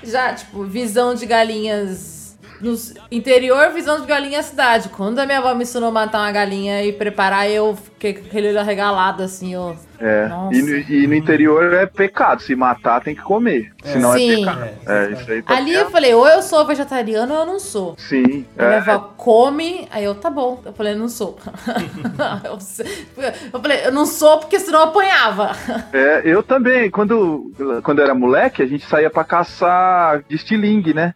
Já, tipo, visão de galinhas no interior, visão de galinha é cidade. Quando a minha avó me ensinou a matar uma galinha e preparar, eu fiquei com aquele olho arregalado, assim, ó. É. E no, e no interior é pecado. Se matar, tem que comer. Senão é Sim. pecado. É, isso aí tá Ali eu falei, ou eu sou vegetariano ou eu não sou. Sim. Aí minha É. avó come, aí eu, tá bom. Eu falei, não sou. eu, eu falei, eu não sou porque senão eu apanhava. É, eu também, quando, quando era moleque, a gente saía pra caçar de estilingue, né?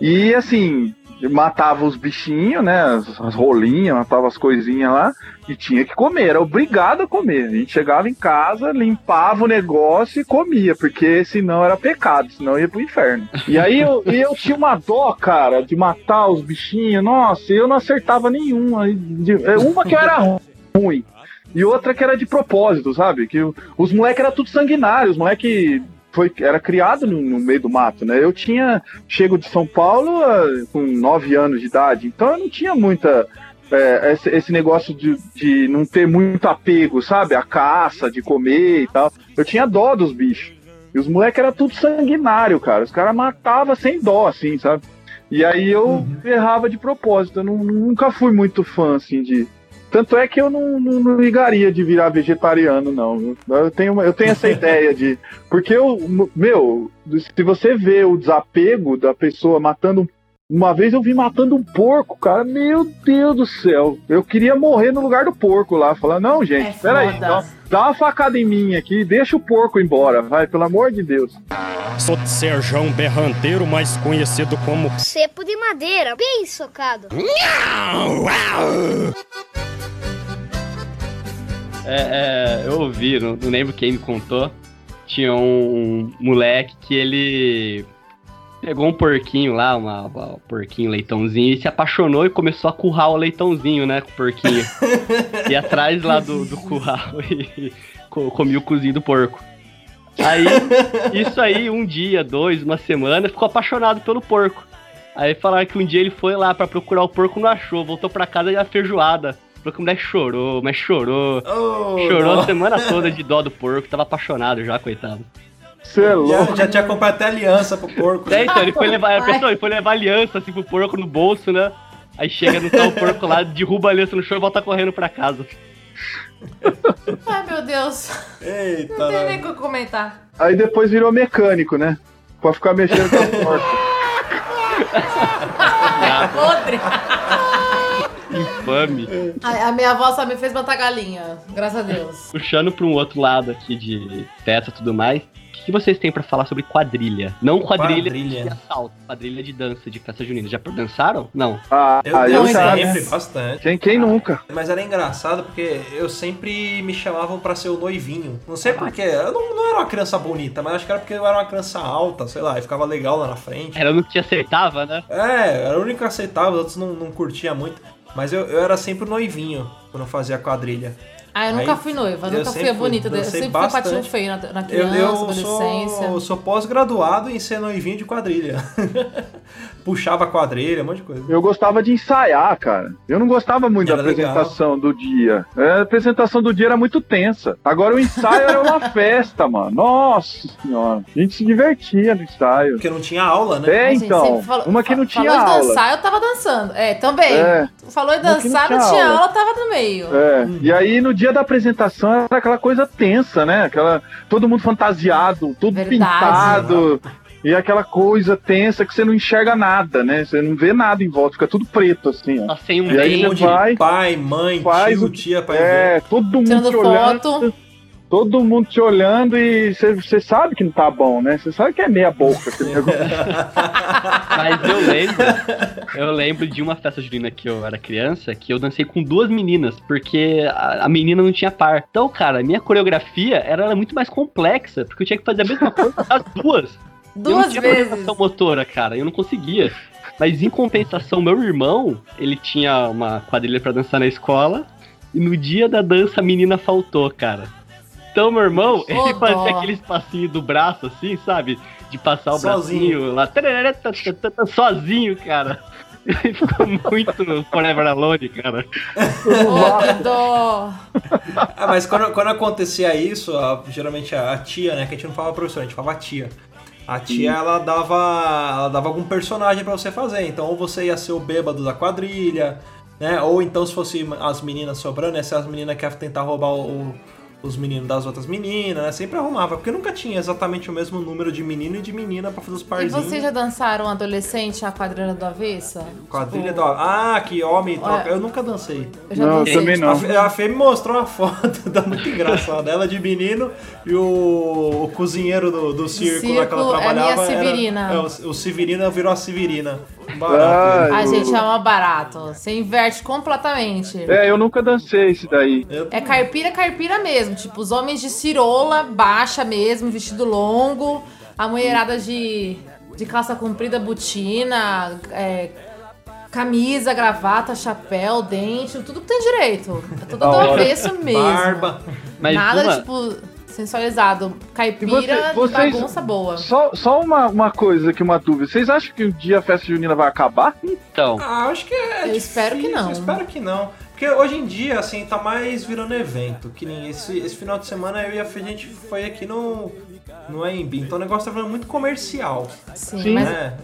E assim, matava os bichinhos, né? As, as rolinhas, matava as coisinhas lá e tinha que comer, era obrigado a comer. A gente chegava em casa, limpava o negócio e comia, porque senão era pecado, senão ia pro inferno. E aí eu, eu tinha uma dó, cara, de matar os bichinhos, nossa, eu não acertava nenhum. aí de- é, Uma que eu era ruim. E outra que era de propósito, sabe? Que os moleques eram tudo sanguinários, os moleques foi, era criado no, no meio do mato, né? Eu tinha chego de São Paulo ah, com 9 anos de idade, então eu não tinha muita. é, esse, esse negócio de, de não ter muito apego, sabe? A caça, de comer e tal. Eu tinha dó dos bichos. E os moleques eram tudo sanguinário, cara. Os caras matavam sem dó, assim, sabe? E aí eu errava de propósito. Eu não- nunca fui muito fã, assim, de, tanto é que eu não, não, não ligaria de virar vegetariano, não. Eu tenho, eu tenho essa ideia de. Porque eu, meu, se você vê o desapego da pessoa matando. um- Uma vez eu vi matando um porco, cara. Meu Deus do céu. Eu queria morrer no lugar do porco lá. Falar, não, gente, É peraí, dá, dá uma facada em mim aqui, deixa o porco embora, vai, pelo amor de Deus. Sou Serjão Berranteiro, mais conhecido como Cepo de madeira, bem socado. É, é, eu ouvi, não, não lembro quem me contou. Tinha um moleque que ele pegou um porquinho lá, uma, uma- um porquinho leitãozinho, e se apaixonou e começou a currar o leitãozinho, né, com o porquinho. e atrás lá do, do curral e co- comia o cozinho do porco. Aí, isso aí, um dia, dois, uma semana, ficou apaixonado pelo porco. Aí falaram que um dia ele foi lá pra procurar o porco, não achou, voltou pra casa e a feijoada. Falou que o moleque chorou, mas chorou. Oh, Chorou dó. a semana toda de dó do porco, tava apaixonado já, coitado. Você é louco. Já, já tinha comprado até aliança pro porco. É, então, ele foi levar, pessoal, ele foi levar aliança assim pro porco no bolso, né? Aí chega no tal porco lá, derruba a aliança no chão e volta correndo pra casa. Ai, meu Deus. Eita, Não tem né? nem o que comentar. Aí depois virou mecânico, né? Pra ficar mexendo com as porcas. Podre. Infame. A, a minha avó só me fez matar galinha. Graças a Deus. Puxando pra um outro lado aqui de festa e tudo mais. O que vocês têm pra falar sobre quadrilha? Não quadrilha, Quadrilha. de assalto, quadrilha de dança, de festa junina. Já dançaram? Não. Ah, Eu, já, sempre, né? bastante. Quem, quem nunca? Mas era engraçado porque eu sempre me chamavam pra ser o noivinho. Não sei porquê. Eu não, não era uma criança bonita, mas acho que era porque eu era uma criança alta, sei lá, e ficava legal lá na frente. Era no que te acertava, né? É, era o único que aceitava, os outros não, não curtia muito. Mas eu, eu era sempre noivinho quando eu fazia quadrilha. Ah, eu nunca Aí, fui noiva, eu nunca fui a bonita. Eu sempre fui patinho bastante. feio na, na Eu, criança, eu adolescência. sou, sou pós-graduado em ser noivinho de quadrilha. Puxava quadrilha, um monte de coisa. Eu gostava de ensaiar, cara. Eu não gostava muito Era da apresentação do dia. É, A apresentação do dia era muito tensa. Agora o ensaio era uma festa, mano. Nossa senhora. A gente se divertia no ensaio. Porque não tinha aula, né? É, A então. falou- uma que não tinha Falou de aula. dançar, eu tava dançando. É, também. É. Falou em não dançar, não tinha tinha aula. tava no meio. É, e aí no dia da apresentação era aquela coisa tensa, né? Aquela, todo mundo fantasiado, tudo Verdade. pintado. E aquela coisa tensa que você não enxerga nada, né? Você não vê nada em volta, fica tudo preto, assim, ó. Sem um E aí você vai, Pai, mãe, faz tio, o- tia, pai. é, todo mundo Tirando te olhando. foto. Todo mundo te olhando e você- sabe que não tá bom, né? Você sabe que é meia boca aquele negócio. Mas eu lembro, eu lembro de uma festa junina que eu era criança, que eu dancei com duas meninas, porque a, a menina não tinha par. Então, cara, a minha coreografia era muito mais complexa, porque eu tinha que fazer a mesma coisa as duas. eu não Duas tinha vezes. motora, cara, eu não conseguia. Mas em compensação, meu irmão, ele tinha uma quadrilha pra dançar na escola, e no dia da dança a menina faltou, cara. Então, meu irmão, ele Ô, fazia dó. aquele espacinho do braço, assim, sabe? De passar o Sozinho. bracinho lá, tá, tá, tá, tá, sozinho, cara. Ele ficou muito Forever Alone, cara. Que dó. Ah, mas quando, quando acontecia isso, a- geralmente a, a tia, né? Que a gente não falava professor, a gente falava tia. A tia, ela dava, ela dava algum personagem pra você fazer. Então, ou você ia ser o bêbado da quadrilha, né? Ou então, se fosse as meninas sobrando, né? Se as meninas querem tentar roubar o- os meninos das outras meninas, né? Sempre arrumava. Porque nunca tinha exatamente o mesmo número de menino e de menina pra fazer os E parzinhos. vocês já dançaram adolescente a quadrilha do avesso? Quadrilha Tipo, do... Ah, que homem troca. Eu nunca dancei. Eu já Não, dancei. também não. A Fê, a Fê me mostrou uma foto, dá muito engraçado. Ela de menino e o, o cozinheiro do, do circo, lá que ela circo é a minha trabalhava. era- Severina. é, o, o Severina virou a Severina. Barato. A gente chama barato. Você inverte completamente. É, eu nunca dancei esse daí. É caipira, caipira mesmo. Tipo, os homens de cirola, baixa mesmo, vestido longo. A mulherada de, de calça comprida, botina, é, camisa, gravata, chapéu, dente, tudo que tem direito. É tudo do avesso mesmo. Barba. Mas Nada, uma- tipo, sensualizado. Caipira, você- vocês- bagunça boa. Só, só uma, uma coisa aqui, uma dúvida. Vocês acham que um dia a festa junina vai acabar? Então. Ah, acho que é. Eu espero que difícil, não. Eu espero que não. Porque hoje em dia, assim, tá mais virando evento. Que nem esse, esse final de semana eu e a Fê, a gente foi aqui no. No AMB. Então o negócio tá virando muito comercial. Sim, Sim. mas- né?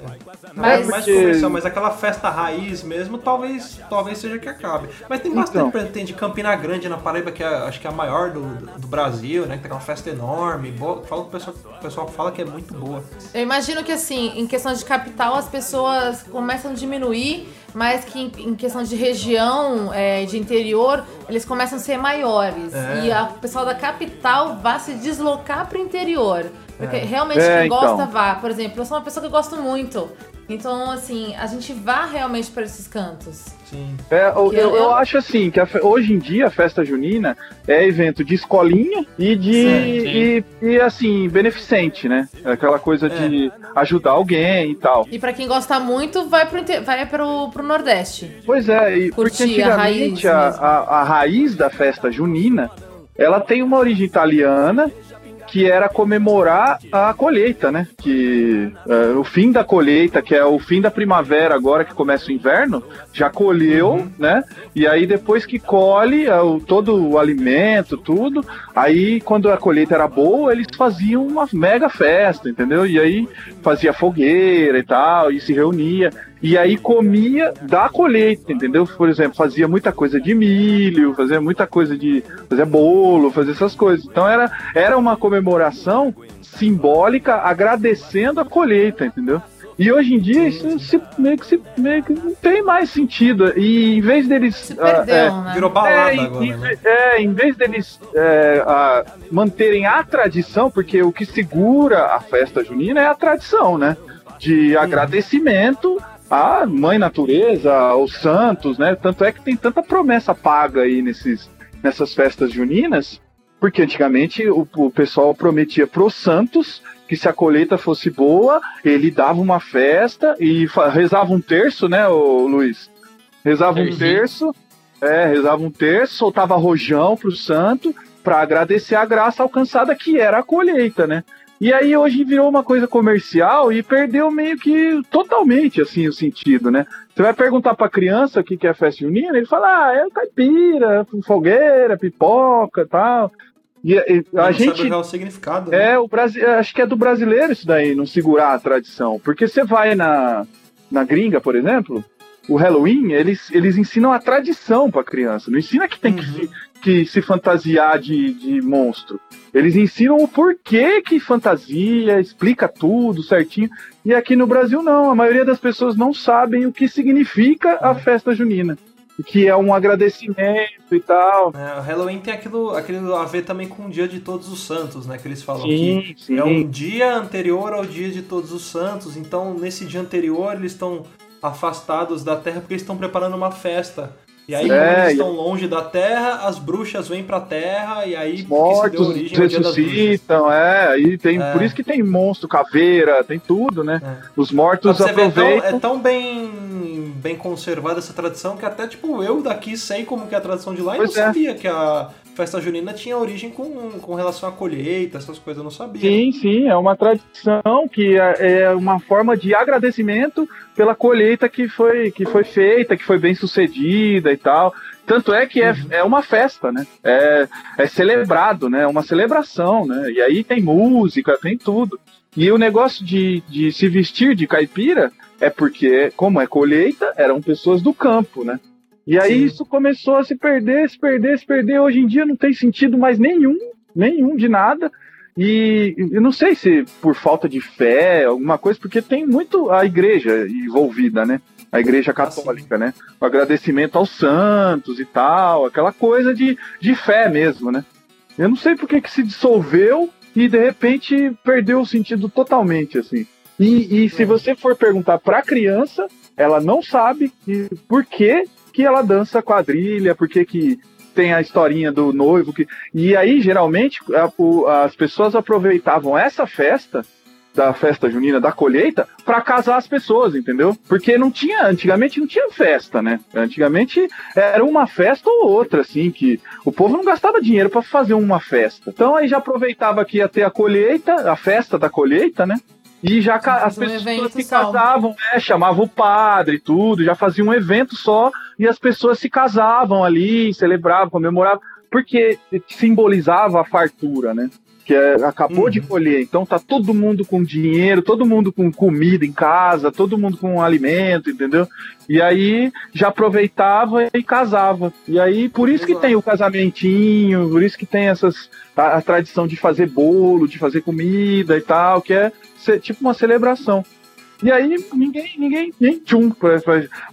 mas- mais porque- comercial, mas aquela festa raiz mesmo, talvez, talvez seja que acabe. Mas tem bastante, Então. tem de Campina Grande na Paraíba, que é, acho que é a maior do, do Brasil, né? Que tem uma festa enorme. Boa, fala que o pessoal, o pessoal fala que é muito boa. Eu imagino que, assim, em questão de capital, as pessoas começam a diminuir, mas que em, em questão de região, é, de interior, eles começam a ser maiores. É. E a- o pessoal da capital vai se deslocar pro interior. Porque É. realmente É, quem gosta então. vá. Por exemplo, eu sou uma pessoa que eu gosto muito. Então, assim, a gente vá realmente para esses cantos. Sim. É, eu, eu, eu- acho assim, que a hoje em dia a festa junina é evento de escolinha e de. Sim, E, e, assim, beneficente, né? Aquela coisa de ajudar alguém e tal. E pra quem gosta muito, vai pro, vai pro, pro Nordeste. Pois é, e porque Curtir a raiz antigamente a, a, a raiz da festa junina ela tem uma origem italiana que era comemorar a colheita, né? Que é, o fim da colheita, que é o fim da primavera agora que começa o inverno, já colheu, né? E aí depois que colhe é, o, todo o alimento, tudo, aí quando a colheita era boa, eles faziam uma mega festa, entendeu? E aí fazia fogueira e tal, e se reunia. E aí comia da colheita, entendeu? Por exemplo, fazia muita coisa de milho, fazia muita coisa de fazer bolo, fazer essas coisas. Então era, era uma comemoração simbólica agradecendo a colheita, entendeu? E hoje em dia isso se, meio, que se, meio que não tem mais sentido. E em vez deles. Se ah, perdeu, é, né? Virou balada é, agora, em, né? é, em vez deles é, a, manterem a tradição, porque o que segura a festa junina é a tradição, né? De agradecimento à mãe natureza, aos santos, né? Tanto é que tem tanta promessa paga aí nesses, nessas festas juninas, porque antigamente o, o pessoal prometia pros santos que se a colheita fosse boa, ele dava uma festa e rezava um terço, né, ô Luiz? Rezava um terço, é, rezava um terço, soltava rojão pro santo para agradecer a graça alcançada que era a colheita, né? E aí hoje virou uma coisa comercial e perdeu meio que totalmente assim o sentido, né? Você vai perguntar pra criança o que que é festa junina, ele fala: "Ah, é caipira, fogueira, pipoca, tal". E, e a Não gente sabe o significado. né? é, o Brasil, acho que é do brasileiro isso daí, não segurar a tradição. Porque você vai na, na gringa, por exemplo, o Halloween, eles, eles ensinam a tradição pra criança. Não ensina que tem que, se, que se fantasiar de, de monstro. Eles ensinam o porquê que fantasia, explica tudo certinho. E aqui no Brasil não, a maioria das pessoas não sabem o que significa a festa junina. Que é um agradecimento e tal. É, o Halloween tem aquilo, aquilo a ver também com o dia de todos os santos, né? Que eles falam Sim, que sim. é um dia anterior ao dia de todos os santos. Então, nesse dia anterior, eles estão afastados da terra porque eles estão preparando uma festa. E aí, É, eles e- estão longe da terra, as bruxas vêm pra terra e aí mortos origem ressuscitam, é, aí tem, É. por isso que tem monstro, caveira, tem tudo, né? É. Os mortos você ver, é tão, aproveitam. é tão bem, bem conservada essa tradição que até, tipo, eu daqui sei como que é a tradição de lá e Pois não é. sabia que a festa junina tinha origem com, com relação à colheita, essas coisas, eu não sabia. Sim, sim, é uma tradição que é é uma forma de agradecimento pela colheita que foi, que foi feita, que foi bem sucedida e tal. Tanto é que é, Uhum. é uma festa, né? É, é celebrado, né? É uma celebração, né? E aí tem música, tem tudo. E o negócio de, de se vestir de caipira é porque, como é colheita, eram pessoas do campo, né? E aí Sim. isso começou a se perder, se perder, se perder. Hoje em dia não tem sentido mais nenhum, nenhum de nada. E eu não sei se por falta de fé, alguma coisa, porque tem muito a igreja envolvida, né? A igreja católica, né? O agradecimento aos santos e tal, aquela coisa de, de fé mesmo, né? Eu não sei por que, se dissolveu e de repente perdeu o sentido totalmente, assim. E, e se você for perguntar pra criança, ela não sabe por que, que ela dança quadrilha, por que, tem a historinha do noivo. Que... E aí, geralmente, a- o- as pessoas aproveitavam essa festa, da festa junina da colheita, para casar as pessoas, entendeu? Porque não tinha, antigamente não tinha festa, né? Antigamente era uma festa ou outra, assim, que o povo não gastava dinheiro para fazer uma festa. Então aí já aproveitava que ia ter a colheita, a festa da colheita, né? E já ca- as Um pessoas só. casavam, né, chamavam o padre e tudo, já faziam um evento só e as pessoas se casavam ali, celebravam, comemoravam, porque simbolizava a fartura, né? Que é- acabou de colher, então tá todo mundo com dinheiro, todo mundo com comida em casa, todo mundo com alimento, entendeu? E aí já aproveitava e casava. E aí por isso que tem o casamentinho, por isso que tem essas a, a tradição de fazer bolo, de fazer comida e tal, que é tipo uma celebração. E aí ninguém, ninguém, nem tchum.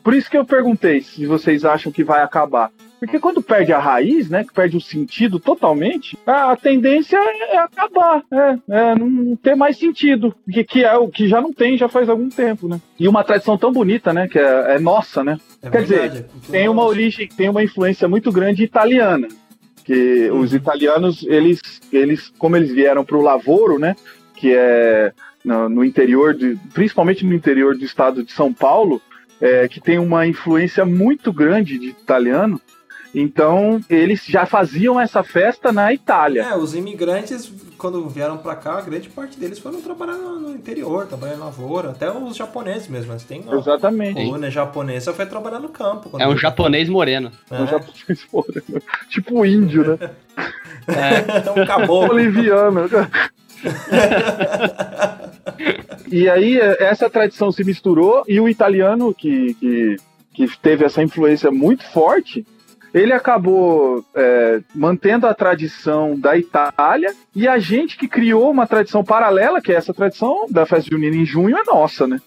Por isso que eu perguntei se vocês acham que vai acabar. Porque quando perde a raiz, né, que perde o sentido totalmente, a, tendência é acabar, é, é não ter mais sentido, que, que é o que já não tem já faz algum tempo, né? E uma tradição tão bonita, né, que é, é nossa, né? É Quer verdade, dizer, é tem uma origem, tem uma influência muito grande italiana, que os italianos, eles, eles como eles vieram para o Lavoro, né, que é no, no interior, de, principalmente no interior do estado de São Paulo, é, que tem uma influência muito grande de italiano. Então, eles já faziam essa festa na Itália. É, os imigrantes, quando vieram pra cá, a grande parte deles foram trabalhar no, no interior, trabalhar em lavoura, até os japoneses mesmo, mas tem Exatamente. a colônia japonesa foi trabalhar no campo. É um japonês moreno. Um japonês moreno. tipo índio, né? É um caboclo. Boliviano. e aí, essa tradição se misturou e o italiano, que, que, que teve essa influência muito forte, ele acabou é, mantendo a tradição da Itália e a gente que criou uma tradição paralela, que é essa tradição da festa junina em junho, é nossa, né?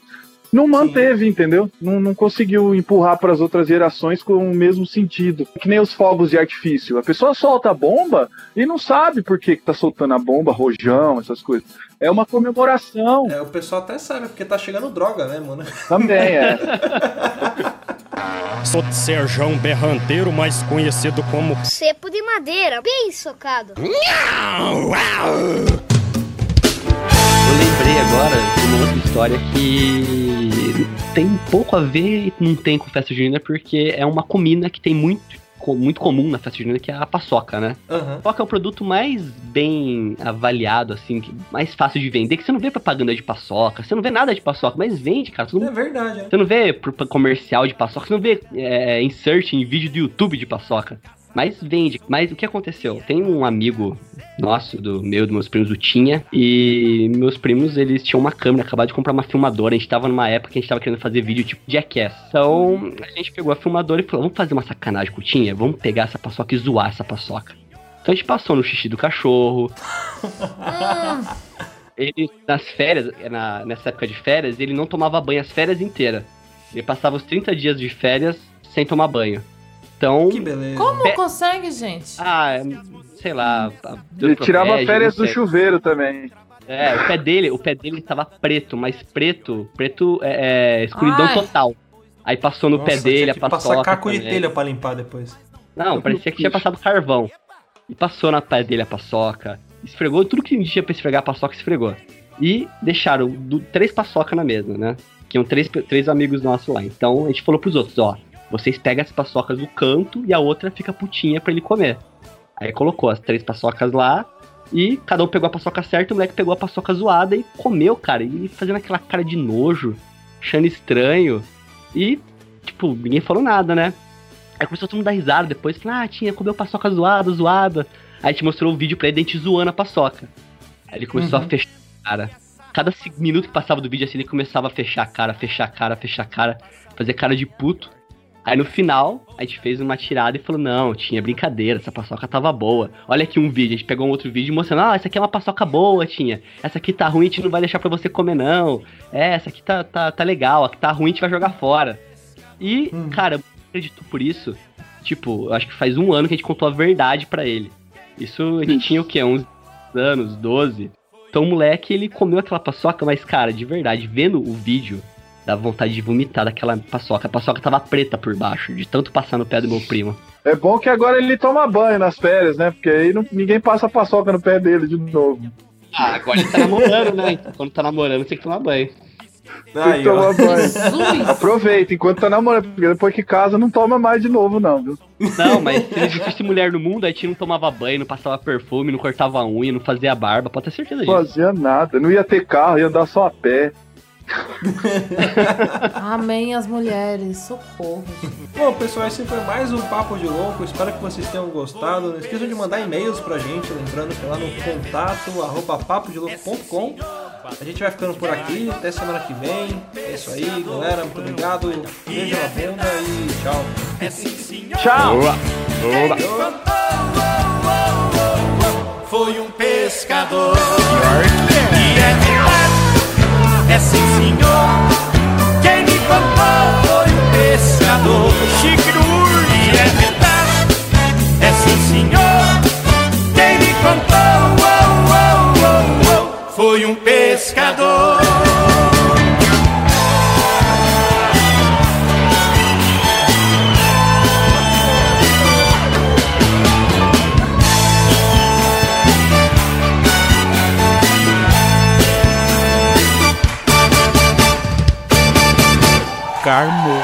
Não manteve, entendeu? Não, não conseguiu empurrar para as outras gerações com o mesmo sentido. Que nem os fogos de artifício. A pessoa solta a bomba e não sabe por que, que tá soltando a bomba, rojão, essas coisas. É uma comemoração. É, o pessoal até sabe, porque tá chegando droga mesmo, né? Também é. Sou Serjão Berranteiro, mais conhecido como Cepo de madeira, bem socado. Eu lembrei agora de uma outra história que tem pouco a ver e não tem com festa junina, porque é uma comida que tem muito, muito comum na festa junina, que é a paçoca, né? A paçoca é o produto mais bem avaliado, assim, mais fácil de vender, que você não vê propaganda de paçoca, você não vê nada de paçoca, mas vende, cara. Todo É verdade, né? Você não vê comercial de paçoca, você não vê é, insert em vídeo do YouTube de paçoca. Mas vende. Mas o que aconteceu? Tem um amigo nosso, do meu, dos meus primos, do Tinha, e meus primos, eles tinham uma câmera, acabaram de comprar uma filmadora. A gente tava numa época que a gente tava querendo fazer vídeo tipo Jackass. Então, a gente pegou a filmadora e falou: vamos fazer uma sacanagem com o Tinha? Vamos pegar essa paçoca e zoar essa paçoca. Então a gente passou no xixi do cachorro, ele, nas férias, na- nessa época de férias, ele não tomava banho as férias inteiras. Ele passava os 30 dias de férias sem tomar banho. Então. Que beleza. Como Pé- consegue, gente? Ah, sei lá. Ele tirava férias do chuveiro também. É, o pé dele, o pé dele tava preto, mas preto, preto é, é escuridão Ai. total. Aí passou no pé Nossa, dele, tinha a que paçoca passar caco de também. telha pra limpar depois. Não, parecia que tinha passado carvão. E passou na pé dele a paçoca. Esfregou tudo que tinha pra esfregar a paçoca, esfregou. E deixaram do- três paçoca na mesa, né? Que iam três, três amigos nossos lá. Então a gente falou pros outros, ó. Vocês pegam as paçocas do canto e a outra fica putinha pra ele comer. Aí colocou as três paçocas lá. E cada um pegou a paçoca certa, o moleque pegou a paçoca zoada e comeu, cara. E fazendo aquela cara de nojo, achando estranho. E, tipo, ninguém falou nada, né? Aí começou todo mundo a dar risada depois, falando, ah, tinha, comeu paçoca zoada, zoada. Aí a gente mostrou o vídeo pra ele, da gente zoando a paçoca. Aí ele começou Uhum. a fechar a cara. cada minuto que passava do vídeo, assim, ele começava a fechar a cara, fechar a cara, fechar a cara, fazer cara de puto. Aí no final, a gente fez uma tirada e falou: não, tinha brincadeira, essa paçoca tava boa. Olha aqui um vídeo, a gente pegou um outro vídeo mostrando: ah, essa aqui é uma paçoca boa, tinha. Essa aqui tá ruim, a gente não vai deixar pra você comer, não. É, essa aqui tá, tá, tá legal, a que tá ruim a gente vai jogar fora. E, cara, eu acredito por isso. Tipo, eu acho que faz um ano que a gente contou a verdade pra ele. Isso a gente tinha o quê? Uns anos, 12. Então o moleque, ele comeu aquela paçoca, mas, cara, de verdade, vendo o vídeo, dá vontade de vomitar daquela paçoca. A paçoca tava preta por baixo, de tanto passar no pé do meu primo. É bom que agora ele toma banho nas férias, né? Porque aí não- ninguém passa paçoca no pé dele de novo. Ah, agora ele tá namorando, né? Então, quando tá namorando, tem que tomar banho. Tem que tomar banho. Aproveita enquanto tá namorando, porque depois que casa não toma mais de novo, não, viu? Não, mas se não existisse mulher no mundo, a gente não tomava banho, não passava perfume, não cortava a unha, não fazia barba, pode ter certeza Não disso. fazia nada, não ia ter carro, ia andar só a pé. Amém as mulheres, socorro. Bom, pessoal, esse foi mais um Papo de Louco. Espero que vocês tenham gostado. Não esqueçam de mandar e-mails pra gente, lembrando que é lá no contato arroba papodelouco.com. A gente vai ficando por aqui. Até semana que vem. É isso aí, galera. Muito obrigado. Beijo na bunda e tchau. Tchau! Foi um pescador. É sim senhor. Quem me contou foi um pescador. No E é verdade, é sim senhor. Quem me contou oh, oh, oh, foi um pescador. Carmo.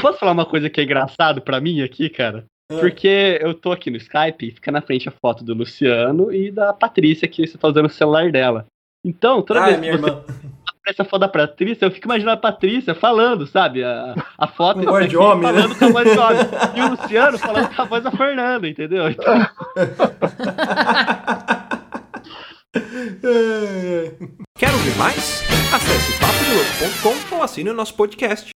Posso falar uma coisa que é engraçado pra mim aqui, cara? Porque eu tô aqui no Skype e fica na frente a foto do Luciano e da Patrícia, que você tá usando o celular dela. Então, toda Ah, vez é que você irmã. aparece a foto da Patrícia, eu fico imaginando a Patrícia falando, sabe? A, a foto aqui de homem, né? falando com a voz de homem. E o Luciano falando com a voz da Fernanda, entendeu? Então, Quer ouvir mais? Acesse papodelouco.com ou assine o nosso podcast.